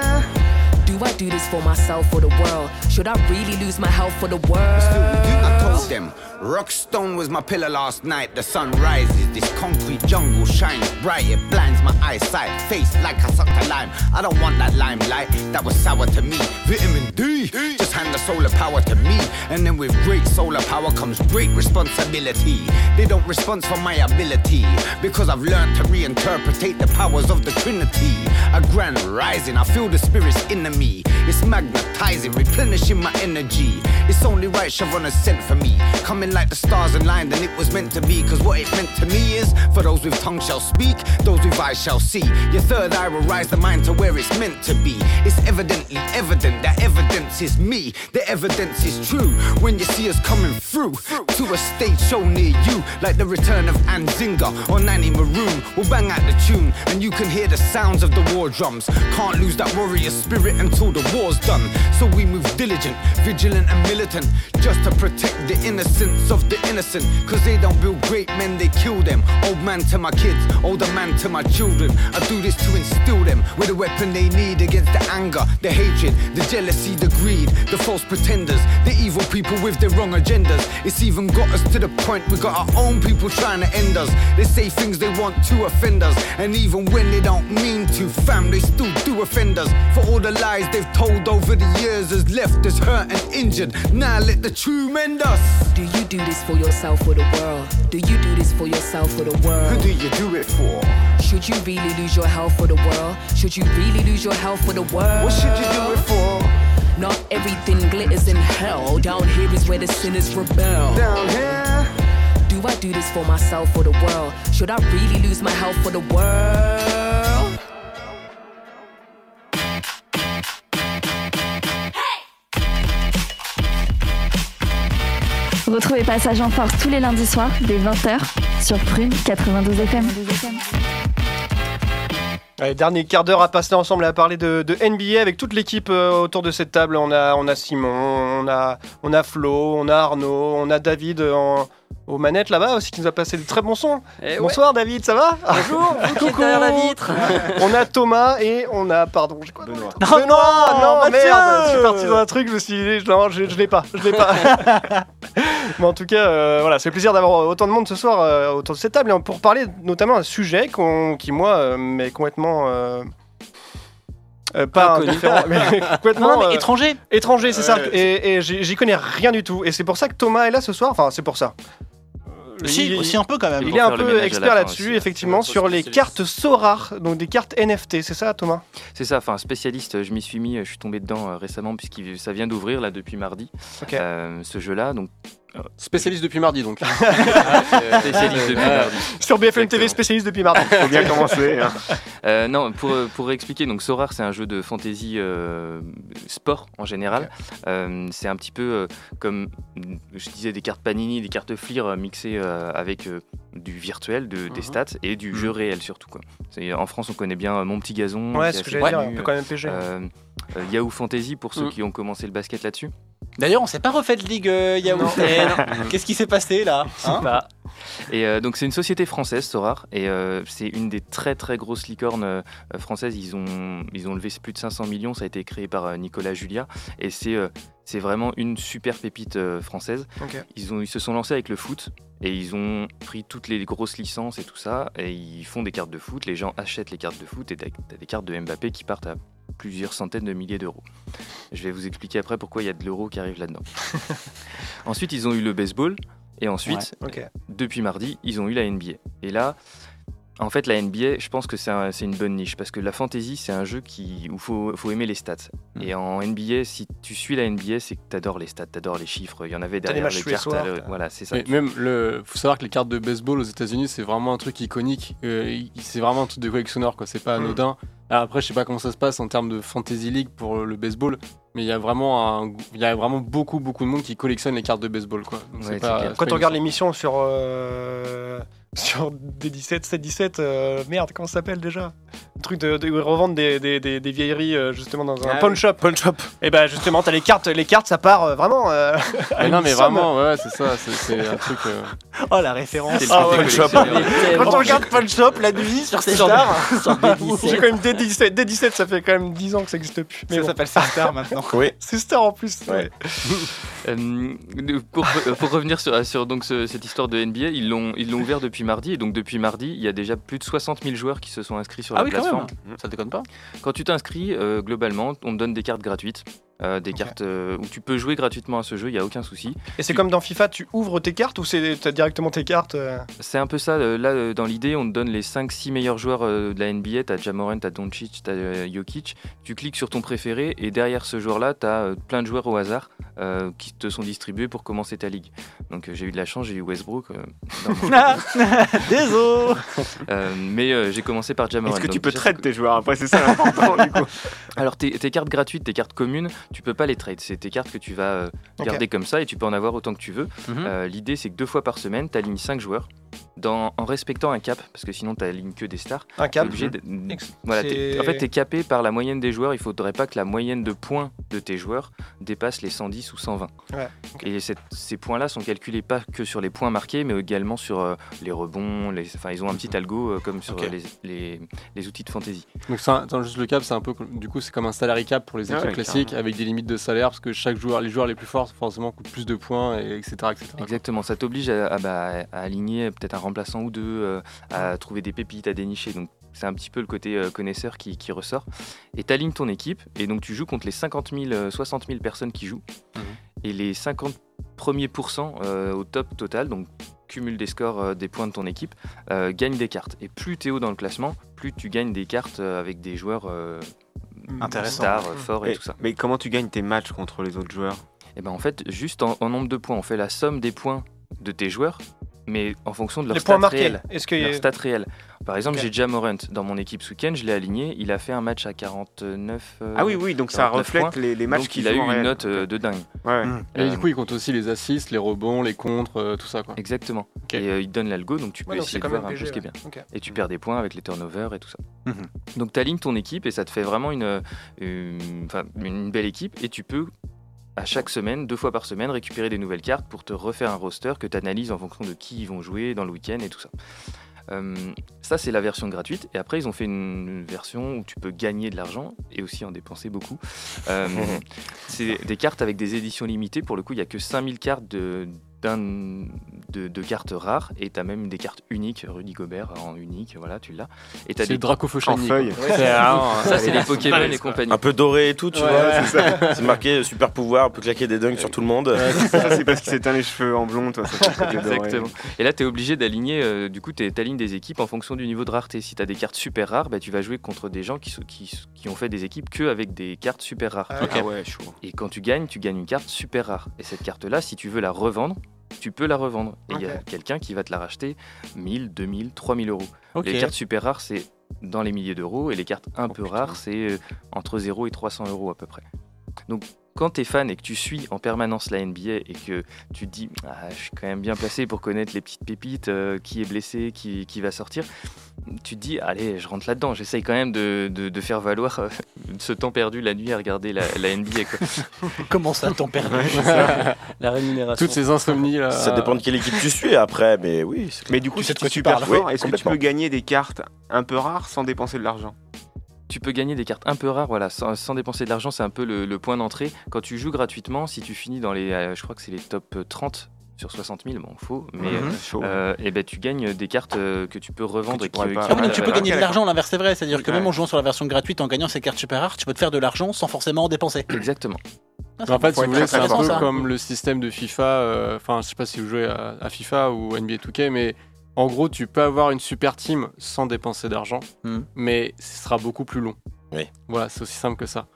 Do I do this for myself or the world? Should I really lose my health for the world? I told them, Rockstone was my pillar last night. The sun rises, this concrete jungle shines bright. It blinds my eyesight, face like I sucked a lime. I don't want that limelight, that was sour to me. Vitamin D, just hand the solar power to me. And then with great solar power comes great responsibility. They don't respond for my ability because I've learned to reinterpretate the powers of the Trinity. A grand rising, I feel the spirits in me. It's magnetizing, replenishing my energy. It's only right Shavana sent for me. Coming like the stars aligned, and it was meant to be. Cause what it meant to me is for those with tongue shall speak, those with eyes shall see. Your third eye will rise the mind to where it's meant to be. It's evidently evident that evidence is me. The evidence is true when you see us coming through to a stage show near you, like the return of Anzinga or Nanny Maroon. We'll bang out the tune, and you can hear the sounds of the war drums. Can't lose that warrior spirit until the war's done. So we move diligent, vigilant, and militant just to protect the innocence of the innocent. Cause they don't build great men, they kill them. Old man to my kids, older man to my children. I do this to instill them with a weapon they need against the anger, the hatred, the jealousy, the greed, the false pretenders, the evil people with their wrong agendas. It's even got us to the point we got our own people trying to end us. They say things they want to offend us, and even when they don't mean to, fam, they still do offend us. For all the lies they've told over the years has left us hurt and injured. Now let the true mend us. Do you do this for yourself or the world? Do you do this for yourself or the world? Who do you do it for? Should you really lose your health for the world? Should you really lose your health for the world? What should you do it for? Not everything glitters in hell. Down here is where the sinners rebel. Down here. Do I do this for myself or the world? Should I really lose my health for the world? Retrouvez Passage en Force tous les lundis soirs dès 20h sur Prune 92 FM. Allez, dernier quart d'heure à passer ensemble à parler de, NBA avec toute l'équipe euh, autour de cette table. On a, on a Simon, on a, on a Flo, on a Arnaud, on a David en, aux manettes là-bas aussi qui nous a passé de très bons sons. Eh ouais. Bonsoir David, ça va Bonjour, vous qui êtes Coucou. derrière la vitre. On a Thomas et on a, pardon, j'ai quoi Benoît. Benoît, non, Mathieu merde, je suis parti dans un truc, je me suis dit, non, je, je l'ai pas, je l'ai pas. Mais en tout cas, euh, voilà, c'est plaisir d'avoir autant de monde ce soir euh, autour de cette table et pour parler notamment d'un sujet qui, moi, euh, m'est complètement. Euh, pas Inconnu. indifférent, mais complètement Non, non, mais euh, étranger. étranger, c'est ça. Et, et j'y connais rien du tout. Et c'est pour ça que Thomas est là ce soir. Enfin, c'est pour ça. Euh, Si, il- aussi un peu quand même. il est un peu expert là-dessus, là. effectivement, sur les cartes so rares, donc des cartes NFT. C'est ça, Thomas? C'est ça, enfin spécialiste, je m'y suis mis, je suis tombé dedans euh, récemment puisque ça vient d'ouvrir là depuis mardi, euh, ce jeu-là, donc Spécialiste depuis mardi donc. spécialiste depuis mardi. Sur BFM TV, spécialiste depuis mardi. Faut bien commencer. hein. Euh, non, pour, pour expliquer, donc Sorar, c'est un jeu de fantasy euh, sport en général. Euh, c'est un petit peu euh, comme, je disais, des cartes Panini, des cartes euh, mixées euh, avec euh, du virtuel, de, des Mhm. stats et du jeu réel surtout. Quoi. C'est- En France, on connaît bien euh, Mon Petit Gazon. Ouais, c'est ce que j'allais dire, connu, un peu quand même PG. euh, euh, Yahoo Fantasy pour ceux Mm. qui ont commencé le basket là-dessus. D'ailleurs, on s'est pas refait de ligue euh, Yahoo. Eh, non. Qu'est-ce qui s'est passé là hein Et euh, donc c'est une société française, Sorar, et euh, c'est une des très très grosses licornes euh, françaises. Ils ont, ils ont levé plus de 500 millions, ça a été créé par euh, Nicolas Julia, et c'est euh, c'est vraiment une super pépite euh, française. Ok. Ils, ont, ils se sont lancés avec le foot, et ils ont pris toutes les grosses licences et tout ça, et ils font des cartes de foot, les gens achètent les cartes de foot, et t'as t'as des cartes de Mbappé qui partent à plusieurs centaines de milliers d'euros. Je vais vous expliquer après pourquoi il y a de l'euro qui arrive là-dedans. Ensuite, ils ont eu le baseball, et ensuite, depuis mardi, ils ont eu la NBA. Et là, en fait, la NBA, je pense que c'est un- c'est une bonne niche parce que la fantasy, c'est un jeu qui, où il faut, faut aimer les stats. Mm. Et en NBA, si tu suis la NBA, c'est que tu adores les stats, tu adores les chiffres. Il y en avait derrière les cartes. le- Voilà, c'est ça. Mais même le, faut savoir que les cartes de baseball aux États-Unis, c'est vraiment un truc iconique. Euh, il- c'est vraiment un truc de collectionneur, quoi. C'est pas Mm. anodin. Alors après, je sais pas comment ça se passe en termes de fantasy league pour le baseball, mais il y a vraiment un, il y a vraiment beaucoup beaucoup de monde qui collectionne les cartes de baseball, quoi. Donc, Ouais, pas- Quand on regarde l'émission sur. euh, sur D17, 7-17, euh, merde, comment ça s'appelle déjà? Le truc de, de où ils revendent des, des, des, des vieilleries euh, justement dans un Ah pawn oui. shop. Pawn shop. Et bah justement, t'as les cartes, les cartes, ça part euh, vraiment. euh, à Mais non, une mais somme. vraiment, ouais, c'est ça. C'est, c'est un truc. euh, Oh la référence. C'est le Ah côté ouais. collectionneur. Quand on regarde pawn shop la nuit sur ces stars, sur D17. j'ai quand même D17, D17, ça fait quand même 10 ans que ça existe plus. Mais Ça bon. s'appelle Star maintenant. Oui. C'est star en plus. Ouais. Euh, de- pour, pour revenir sur, sur donc, ce- cette histoire de NBA, ils l'ont ils l'ont ouvert depuis mardi. Et donc depuis mardi, il y a déjà plus de 60 000 joueurs qui se sont inscrits sur Ah la oui, quand plateforme. même. Ça déconne pas? Quand tu t'inscris, euh, globalement, on te donne des cartes gratuites. Euh, des cartes euh, où tu peux jouer gratuitement à ce jeu, il n'y a aucun souci. Et c'est comme dans FIFA, tu ouvres tes cartes ou c'est t'as directement tes cartes euh, C'est un peu ça, euh, là euh, dans l'idée, on te donne les 5-6 meilleurs joueurs euh, de la NBA, t'as Jamorant, t'as Doncic, t'as euh, Jokic, tu cliques sur ton préféré et derrière ce joueur-là, t'as euh, plein de joueurs au hasard euh, qui te sont distribués pour commencer ta ligue. Donc euh, j'ai eu de la chance, j'ai eu Westbrook. euh, Désolé Euh, mais euh, j'ai commencé par Jamorant. Est-ce que tu peux trade tes joueurs après C'est ça l'important du coup. Alors tes, tes cartes gratuites, tes cartes communes, tu peux pas les trade. C'est tes cartes que tu vas euh, garder comme ça et tu peux en avoir autant que tu veux. Mhm. Euh, L'idée c'est que deux fois par semaine, tu alignes 5 joueurs dans, en respectant un cap, parce que sinon tu alignes que des stars. un cap obligé de- voilà, t'es- en fait, tu es capé par la moyenne des joueurs. Il faudrait pas que la moyenne de points de tes joueurs dépasse les 110 ou 120. Ouais. Et cette- ces points-là sont calculés pas que sur les points marqués, mais également sur euh, les rebonds. Les, enfin, ils ont un petit algo euh, comme sur les, les- les outils de fantasy. Donc ça, attends, juste le cap, c'est un peu comme- du coup c'est comme un salary cap pour les équipes ouais, classiques avec des limites de salaire parce que chaque joueur, les joueurs les plus forts forcément coûtent plus de points et etc etc. Exactement, ça t'oblige à, à- bah, à aligner peut-être un remplaçant ou deux, euh, à trouver des pépites à dénicher. Donc c'est un petit peu le côté euh, connaisseur qui, qui ressort. Et tu alignes ton équipe, et donc tu joues contre les 50 000, euh, 60 000 personnes qui jouent. Mhm. Et les 50 premiers pourcents euh, au top total, donc cumul des scores euh, des points de ton équipe, euh, gagnent des cartes. Et plus tu es haut dans le classement, plus tu gagnes des cartes euh, avec des joueurs Intéressant. stars, euh, forts et Et- tout ça. Mais comment tu gagnes tes matchs contre les autres joueurs? Et ben en fait, juste en, en nombre de points, on fait la somme des points de tes joueurs, mais en fonction de leur Les stats points marqués. réels. Est-ce que Leur stats réels. Par exemple, j'ai Jamorant dans mon équipe ce week-end, je l'ai aligné, il a fait un match à 49. euh, Ah oui, oui, donc ça 49 reflète les, les matchs donc qu'il il a eu en une réel. note euh, de dingue. Ouais. Mm. Et Euh, du coup il compte aussi les assists, les rebonds, les contres, euh, tout ça quoi. Exactement. Ok. Et euh, il donne l'algo, donc tu peux Ouais, essayer de voir un peu ce qui est bien. Et tu perds des points avec les turnovers et tout ça. Mhm. Donc tu alignes ton équipe et ça te fait vraiment une, une, enfin, une belle équipe et tu peux à chaque semaine, deux fois par semaine, récupérer des nouvelles cartes pour te refaire un roster que tu analyses en fonction de qui ils vont jouer dans le week-end et tout ça. Euh, ça, c'est la version gratuite. Et après, ils ont fait une version où tu peux gagner de l'argent et aussi en dépenser beaucoup. Euh, c'est des cartes avec des éditions limitées. Pour le coup, il n'y a que 5000 cartes de, de, de cartes rares. Et tu as même des cartes uniques. Rudy Gobert en unique, voilà, tu l'as. Et tu as C'est des Draco En Fauchani. feuille. C'est vraiment- ça, c'est les Pokémon et compagnie. Un peu doré et tout, tu Ouais, vois. c'est marqué euh, super pouvoir, on peut claquer des dunks sur tout le monde. Ça, c'est parce qu'il s'éteint les cheveux en blond, toi. Ça. Exactement. Et là, tu es obligé d'aligner, euh, du coup, tu alignes des équipes en fonction du niveau de rareté. Si tu as des cartes super rares, bah, tu vas jouer contre des gens qui, qui, qui ont fait des équipes que avec des cartes super rares. Ah, Ah ouais, chaud. Et quand tu gagnes, tu gagnes une carte super rare. Et cette carte-là, si tu veux la revendre, tu peux la revendre. Et il y a quelqu'un qui va te la racheter 1000, 2000, 3000 euros. Les cartes super rares, c'est dans les milliers d'euros. Et les cartes un Oh, peu putain. rares, c'est euh, entre 0 et 300 euros à peu près. Donc, quand tu es fan et que tu suis en permanence la NBA et que tu te dis ah, je suis quand même bien placé pour connaître les petites pépites, euh, qui est blessé, qui, qui va sortir, tu te dis allez, je rentre là-dedans. J'essaye quand même de, de- de faire valoir euh, ce temps perdu la nuit à regarder la, la NBA. Quoi. Comment ça, ton père La rémunération. Toutes ces insomnies là. Ça dépend de quelle équipe tu suis après, mais oui. c'est- Mais du coup, si tu es super parles. fort, Oui, est-ce que tu peux gagner des cartes un peu rares sans dépenser de l'argent? Tu peux gagner des cartes un peu rares, voilà, sans, sans dépenser de l'argent, c'est un peu le, le point d'entrée. Quand tu joues gratuitement, si tu finis dans les, euh, je crois que c'est les top 30 sur 60 000, bon, faux, mais Mhm. Chaud. euh, eh ben, tu gagnes des cartes euh, que tu peux revendre Que tu et qui, Ah donc tu peux gagner de l'argent, l'inverse c'est vrai. C'est-à-dire que Ouais. même en jouant sur la version gratuite, en gagnant ces cartes super rares, tu peux te faire de l'argent sans forcément en dépenser. Exactement. Ah, en fait, si faut vous voulez, c'est un peu ça. comme le système de FIFA. euh, Enfin, je sais pas si vous jouez à, à FIFA ou NBA 2K, mais en gros, tu peux avoir une super team sans dépenser d'argent, Mhm. mais ce sera beaucoup plus long. Oui. Voilà, c'est aussi simple que ça.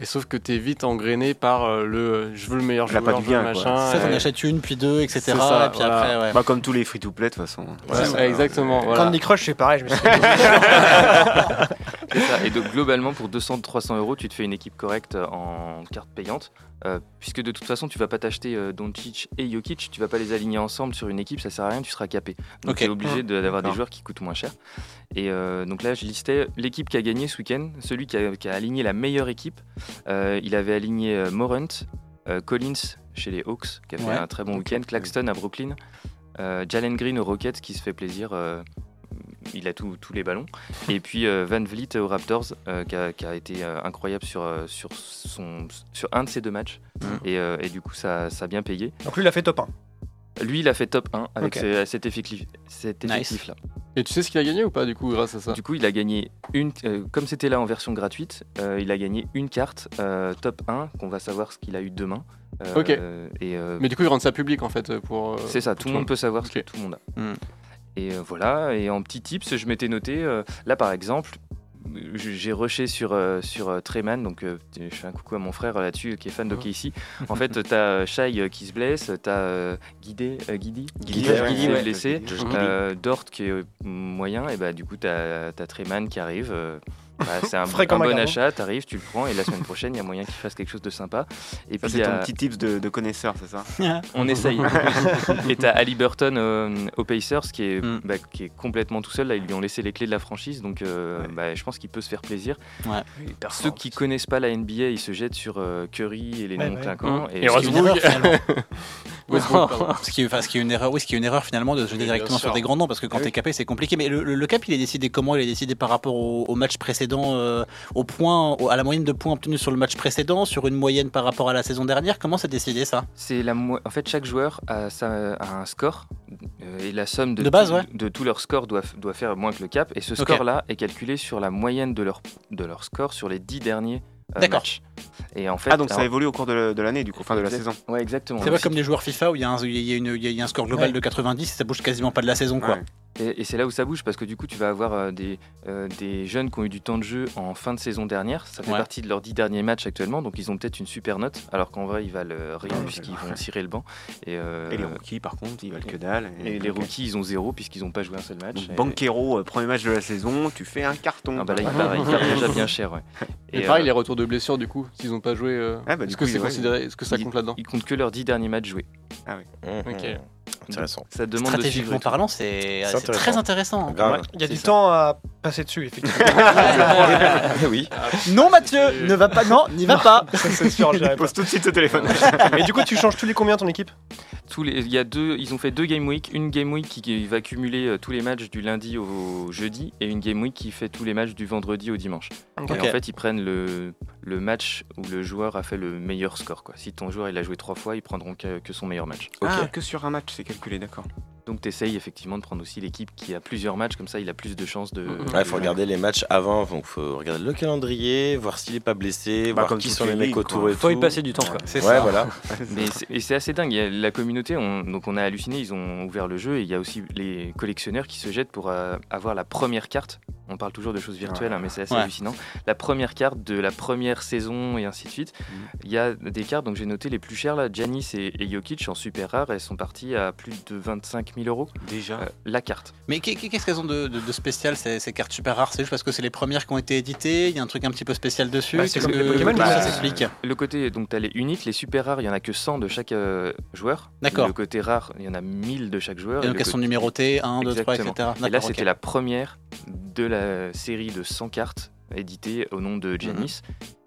Et sauf que t'es vite engrainé par euh, le euh, je veux le meilleur La joueur, je du gain, quoi. machin. Ça, t'en et- achètes une, puis deux, etc. Ça, et puis voilà. après, ouais. Bah, comme tous les free-to-play, de toute façon. Ouais, C'est ça. exactement. Voilà. Candy Crush, c'est pareil. Je me suis C'est ça. Et donc globalement, pour 200-300 euros, tu te fais une équipe correcte en carte payante. Euh, puisque de toute façon, tu vas pas t'acheter euh, Doncic et Jokic, tu vas pas les aligner ensemble sur une équipe, ça sert à rien, tu seras capé. Donc tu es obligé de- d'avoir des joueurs qui coûtent moins cher. Et euh, donc là, je listais l'équipe qui a gagné ce week-end, celui qui a, qui a aligné la meilleure équipe. Il avait aligné Morant, Collins chez les Hawks, qui a fait Ouais. un très bon week-end, Claxton à Brooklyn, Jalen Green aux Rockets qui se fait plaisir. Il a tout- tous les ballons. Et puis euh, Van Vliet aux Raptors, euh, qui, a, qui a été euh, incroyable sur, euh, sur, son, sur un de ces deux matchs. Mhm. Et, euh, et du coup, ça, ça a bien payé. Donc lui, il a fait top 1. Lui, il a fait top 1 avec Ok. ce- cet effectif- cet Nice. effectif-là. Et tu sais ce qu'il a gagné ou pas du coup grâce à ça Du coup, il a gagné une, euh, comme c'était là en version gratuite, euh, il a gagné une carte euh, top 1 qu'on va savoir ce qu'il a eu demain. Euh, Ok. Et euh, Mais du coup, ils rendent ça public en fait pour. euh, c'est ça, pour tout le monde peut savoir ce que tout le monde a. Hmm. Et euh, voilà, et en petit tips, je m'étais noté, euh, là par exemple, je- j'ai rushé sur, euh, sur euh, Treman, donc euh, je fais un coucou à mon frère euh, là-dessus qui est fan d'OKC. En fait, t'as euh, Shai euh, qui se blesse, t'as euh, Guidé, euh, Guidi, Guidi, qui ouais. blessé, Dort qui est moyen, et bah du coup t'as as Treman qui arrive. Bah, c'est un, un bon achat, t'arrives, tu le prends, et la semaine prochaine, il y a moyen qu'il fasse quelque chose de sympa. Et Ça, puis c'est il y ton a- petit tips de, de connaisseur, c'est ça on essaye. et t'as Ali Burton euh, aux Pacers qui est, Mm. bah, qui est complètement tout seul. Là, ils lui ont laissé les clés de la franchise, donc euh, Ouais. bah, je pense qu'il peut se faire plaisir. Ouais. Ceux qui connaissent pas la NBA, ils se jettent sur euh, Curry et les Ouais, noms ouais. clinquants. Et une erreur, finalement. Westbrook, pardon. Ce qui, est, enfin, ce qui est une erreur, oui, ce qui est une erreur finalement de se jeter directement sur des grands noms parce que quand oui. t'es capé c'est compliqué. Mais le, le- le cap il est décidé comment Il est décidé par rapport au, au match précédent, euh, au point, au- à la moyenne de points obtenus sur le match précédent, sur une moyenne par rapport à la saison dernière. Comment c'est décidé ça? C'est la mo- en fait chaque joueur a, sa- a un score euh, et la somme de, De base, tout- ouais. de tous leurs scores doit, doit faire moins que le cap et ce score-là est calculé sur la moyenne de leur de leur score sur les dix derniers euh, D'accord. Et en fait, Ah, donc ça évolue au cours de, de l'année, du coup, fin de la saison. Ouais, exactement. C'est pas comme les joueurs FIFA où il y, a un- il y a une- il y a un score global Ouais. de 90 et ça bouge quasiment pas de la saison quoi. Ouais. Et, et c'est là où ça bouge parce que du coup, tu vas avoir euh, des, euh, des jeunes qui ont eu du temps de jeu en fin de saison dernière. Ça fait Ouais. partie de leurs dix derniers matchs actuellement, donc ils ont peut-être une super note, alors qu'en vrai, ils valent euh, rien puisqu'ils vont cirer le banc. Et, euh, Et les rookies, par contre, ils valent que dalle. et les Ok. rookies, ils ont zéro puisqu'ils n'ont pas joué un seul match. Donc, Et- Banquero, premier match de la saison, tu fais un carton. Ah bah là, il part, il part déjà bien cher. Ouais. Et, pareil, euh, les retours de blessures du coup, s'ils n'ont pas joué. euh, Ah bah, Est-ce que c'est ouais. considéré que ça compte là-dedans? ils comptent que leurs dix derniers matchs joués. Ok. Intéressant. Ça demande de Stratégiquement parlant, c'est intéressant. très intéressant. hein. Grave. Il y a du ça. temps à passer dessus, effectivement. Oui. Non Mathieu, ne va pas, non, n'y va pas. Ça, c'est sûr. Pose tout de suite ce téléphone. Et du coup, tu changes tous les combien ton équipe? Tous les, il y a deux, ils ont fait deux game week, une game week qui, qui va cumuler euh, tous les matchs du lundi au jeudi et une game week qui fait tous les matchs du vendredi au dimanche. Ok. Et en fait, ils prennent le, le match où le joueur a fait le meilleur score. Quoi. Si ton joueur il a joué trois fois, ils prendront que, que son meilleur match. Ah, que sur un match, c'est calculé, d'accord. Donc tu essayes effectivement de prendre aussi l'équipe qui a plusieurs matchs, comme ça il a plus de chances de... Ouais, de faut regarder les matchs avant, donc faut regarder le calendrier, voir s'il est pas blessé, Bah, voir comme qui sont les mecs autour quoi. et Faut y tout. passer du temps, quoi. C'est Ouais, ça. voilà. Mais c'est- et c'est assez dingue. Il y a la communauté, on, donc on a halluciné, ils ont ouvert le jeu et il y a aussi les collectionneurs qui se jettent pour euh, avoir la première carte. On parle toujours de choses virtuelles, hein, mais c'est assez Ouais. hallucinant. La première carte de la première saison et ainsi de suite. Il y a des cartes, donc j'ai noté les plus chères là, Giannis et, et Jokic en super rare, elles sont parties à plus de 25 000 euros Déjà. euh, la carte. Mais qu'est- qu'est-ce qu'elles ont de, de- de spécial ces, ces cartes super rares? C'est juste parce que c'est les premières qui ont été éditées. Il y a un truc un petit peu spécial dessus. Bah, c'est comme que- les Pokémon, bah, ça s'explique? Le côté, donc tu as les uniques, les super rares, il y en a que 100 de chaque euh, joueur. D'accord. Le côté rare, il y en a 1000 de chaque joueur. Et Et donc le elles sont côté- numérotées 1, 2, 3, etc. Et là, c'était la première de la série de 100 cartes éditées au nom de Giannis.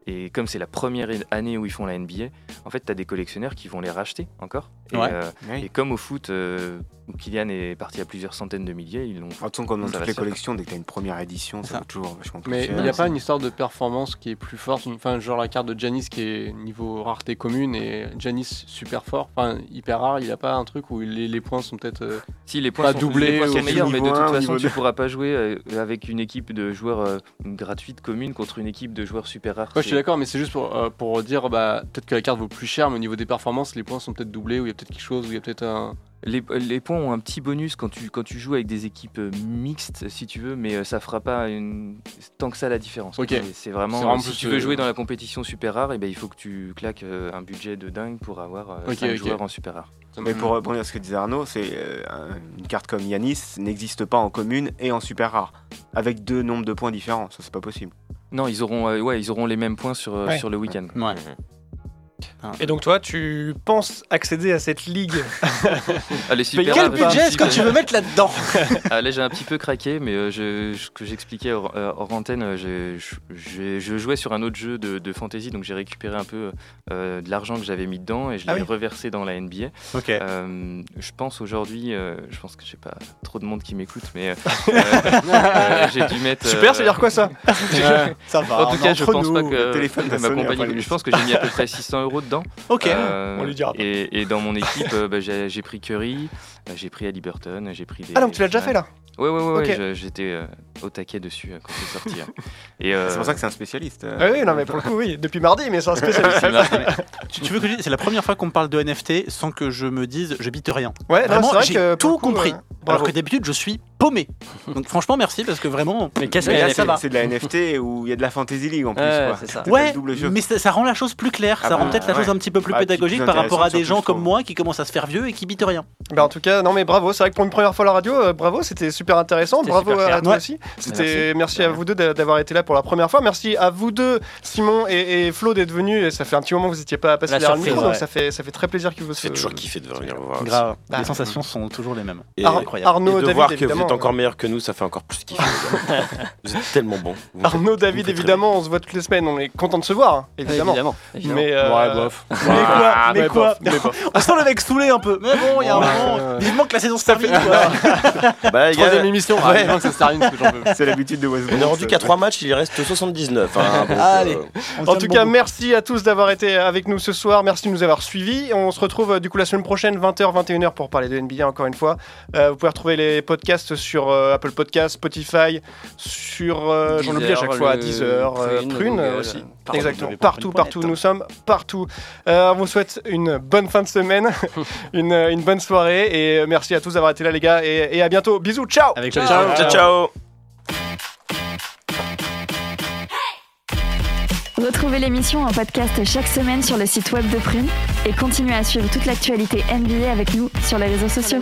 Et comme c'est la première année où ils font la NBA, en fait, tu as des collectionneurs qui vont les racheter encore. Et, Ouais. euh, Oui. et comme au foot, euh, où Kylian est parti à plusieurs centaines de milliers, ils l'ont En tout cas, comme dans toutes les collections, dès que tu as une première édition, C'est ça ça. vaut toujours vachement plus Mais il n'y a pas une histoire de performance qui est plus forte, enfin genre la carte de Janis qui est niveau rareté commune et Janis super fort, enfin hyper rare, il n'y a pas un truc où les, les points sont peut-être... euh, Si les points Pas sont, doublé les points sont meilleurs, mais de toute façon, niveau tu pourras pas jouer euh, avec une équipe de joueurs euh, gratuite commune contre une équipe de joueurs super rares. D'accord, mais c'est juste pour, euh, pour dire bah, peut-être que la carte vaut plus cher, mais au niveau des performances, les points sont peut-être doublés, ou il y a peut-être quelque chose, ou il y a peut-être un... Les, les points ont un petit bonus quand tu, quand tu joues avec des équipes euh, mixtes, si tu veux, mais euh, ça fera pas une... tant que ça la différence. Ok. C'est- vraiment, si tu veux jouer dans la compétition super rare, et ben, il faut que tu claques un budget de dingue pour avoir euh, Ok, cinq ok. joueurs en super rare. Mais pour répondre à ce que disait Arnaud, c'est euh, un- une carte comme Yanis n'existe pas en commune et en super rare, avec deux nombres de points différents. Ça, c'est pas possible. Non, ils auront, euh, ouais, ils auront les mêmes points sur, euh, Ouais. sur le week-end. Ouais. Et donc, toi, tu penses accéder à cette ligue Ah, les super Quel rares, budget je est-ce que tu veux mettre là-dedans Ah, là, j'ai un petit peu craqué, mais euh, je, ce que j'expliquais hors, euh, hors antenne, euh, je jouais sur un autre jeu de, de fantasy, donc j'ai récupéré un peu euh, de l'argent que j'avais mis dedans et je l'ai Ah oui. reversé dans la NBA. Ok. Euh, je pense aujourd'hui, euh, je pense que j'ai pas trop de monde qui m'écoute, mais j'ai dû mettre. Super, ça veut dire quoi ça Ça va. en tout cas, est je pense nous. pas que ma compagnie- Je pense que j'ai mis à peu près 600 euros dedans. Ok. Euh, On lui dira pas. Et, et dans mon équipe, euh, bah, j'ai j'ai pris Curry, euh, j'ai pris Ali Burton, j'ai pris des. Ah donc tu l'as déjà fait là Ouais, ouais, ouais, ouais, Ok. je- j'étais euh, au taquet dessus euh, quand c'est sorti. hein. Et, euh, C'est pour ça que c'est un spécialiste. euh. Ah Oui, non mais pour le coup, oui, depuis mardi, mais c'est un spécialiste. Tu, tu veux que je c'est la première fois qu'on me parle de NFT sans que je me dise je bite rien. Ouais, non, Vraiment, c'est vrai j'ai tout coup, compris. Alors que d'habitude, je suis paumé. Donc franchement, merci parce que vraiment. Mais qu'est-ce c'est- ça va. c'est de la NFT où il y a de la fantasy league en plus. Ouais, quoi. c'est ça. Ouais, le double jeu. mais ça, ça rend la chose plus claire. Ah ça rend bah, peut-être la chose un petit peu plus Ah, pédagogique plus par rapport à des gens comme moi qui commencent à se faire vieux et qui bitent rien. Bah, en tout cas, non mais bravo, c'est vrai que pour une première fois à la radio, euh, bravo, c'était super intéressant. Bravo super à clair. toi Ouais. aussi. C'était merci. à vous deux d'a- d'avoir été là pour la première fois. Merci à vous deux, Simon et, et Flo, d'être venus. Et Ça fait un petit moment que vous n'étiez pas passé La derrière le micro, donc ça fait ça fait très plaisir que vous. Ça fait toujours kiffer de venir voir. les sensations sont toujours les mêmes. Incroyable. Arnaud, David, que évidemment. Êtes encore meilleur que nous, ça fait encore plus kiffer. vous êtes tellement bons. Vous faites- Arnaud, David, évidemment, on se voit toutes les semaines. On est content de se voir, hein, évidemment. Évidemment. évidemment. Mais euh, Ouais, bof. Mais quoi Mais quoi bof, mais bof. On sent le mec saoulé un peu. Mais bon, il y a un moment. Vivement que la saison se termine. quoi. Bah, Troisième émission, ah, évidemment que ça se termine parce que j'en peux. C'est l'habitude de Westbrook. on est rendu qu'à 3 matchs, il reste 79. hein, Allez. euh, En tout cas, merci à tous d'avoir été avec nous ce soir. Merci de nous avoir suivis. On se retrouve euh, du coup la semaine prochaine, 20h, 21h, pour parler de NBA encore une fois. Euh, vous pouvez retrouver les podcasts sur euh, Apple Podcasts, Spotify, sur. euh, J'en oublie à chaque Deezer, fois, le Deezer, euh, Prune, Prune Google, aussi. partout. Exactement. Vous Partout, partout. Nous sommes partout. Euh, on vous souhaite une bonne fin de semaine, une, une bonne soirée. Et euh, merci à tous d'avoir été là, les gars. Et, et à bientôt. Bisous. Ciao. Avec Ciao. ciao. Ciao, ciao. Retrouvez l'émission en podcast chaque semaine sur le site web de Prune et continuez à suivre toute l'actualité NBA avec nous sur les réseaux sociaux.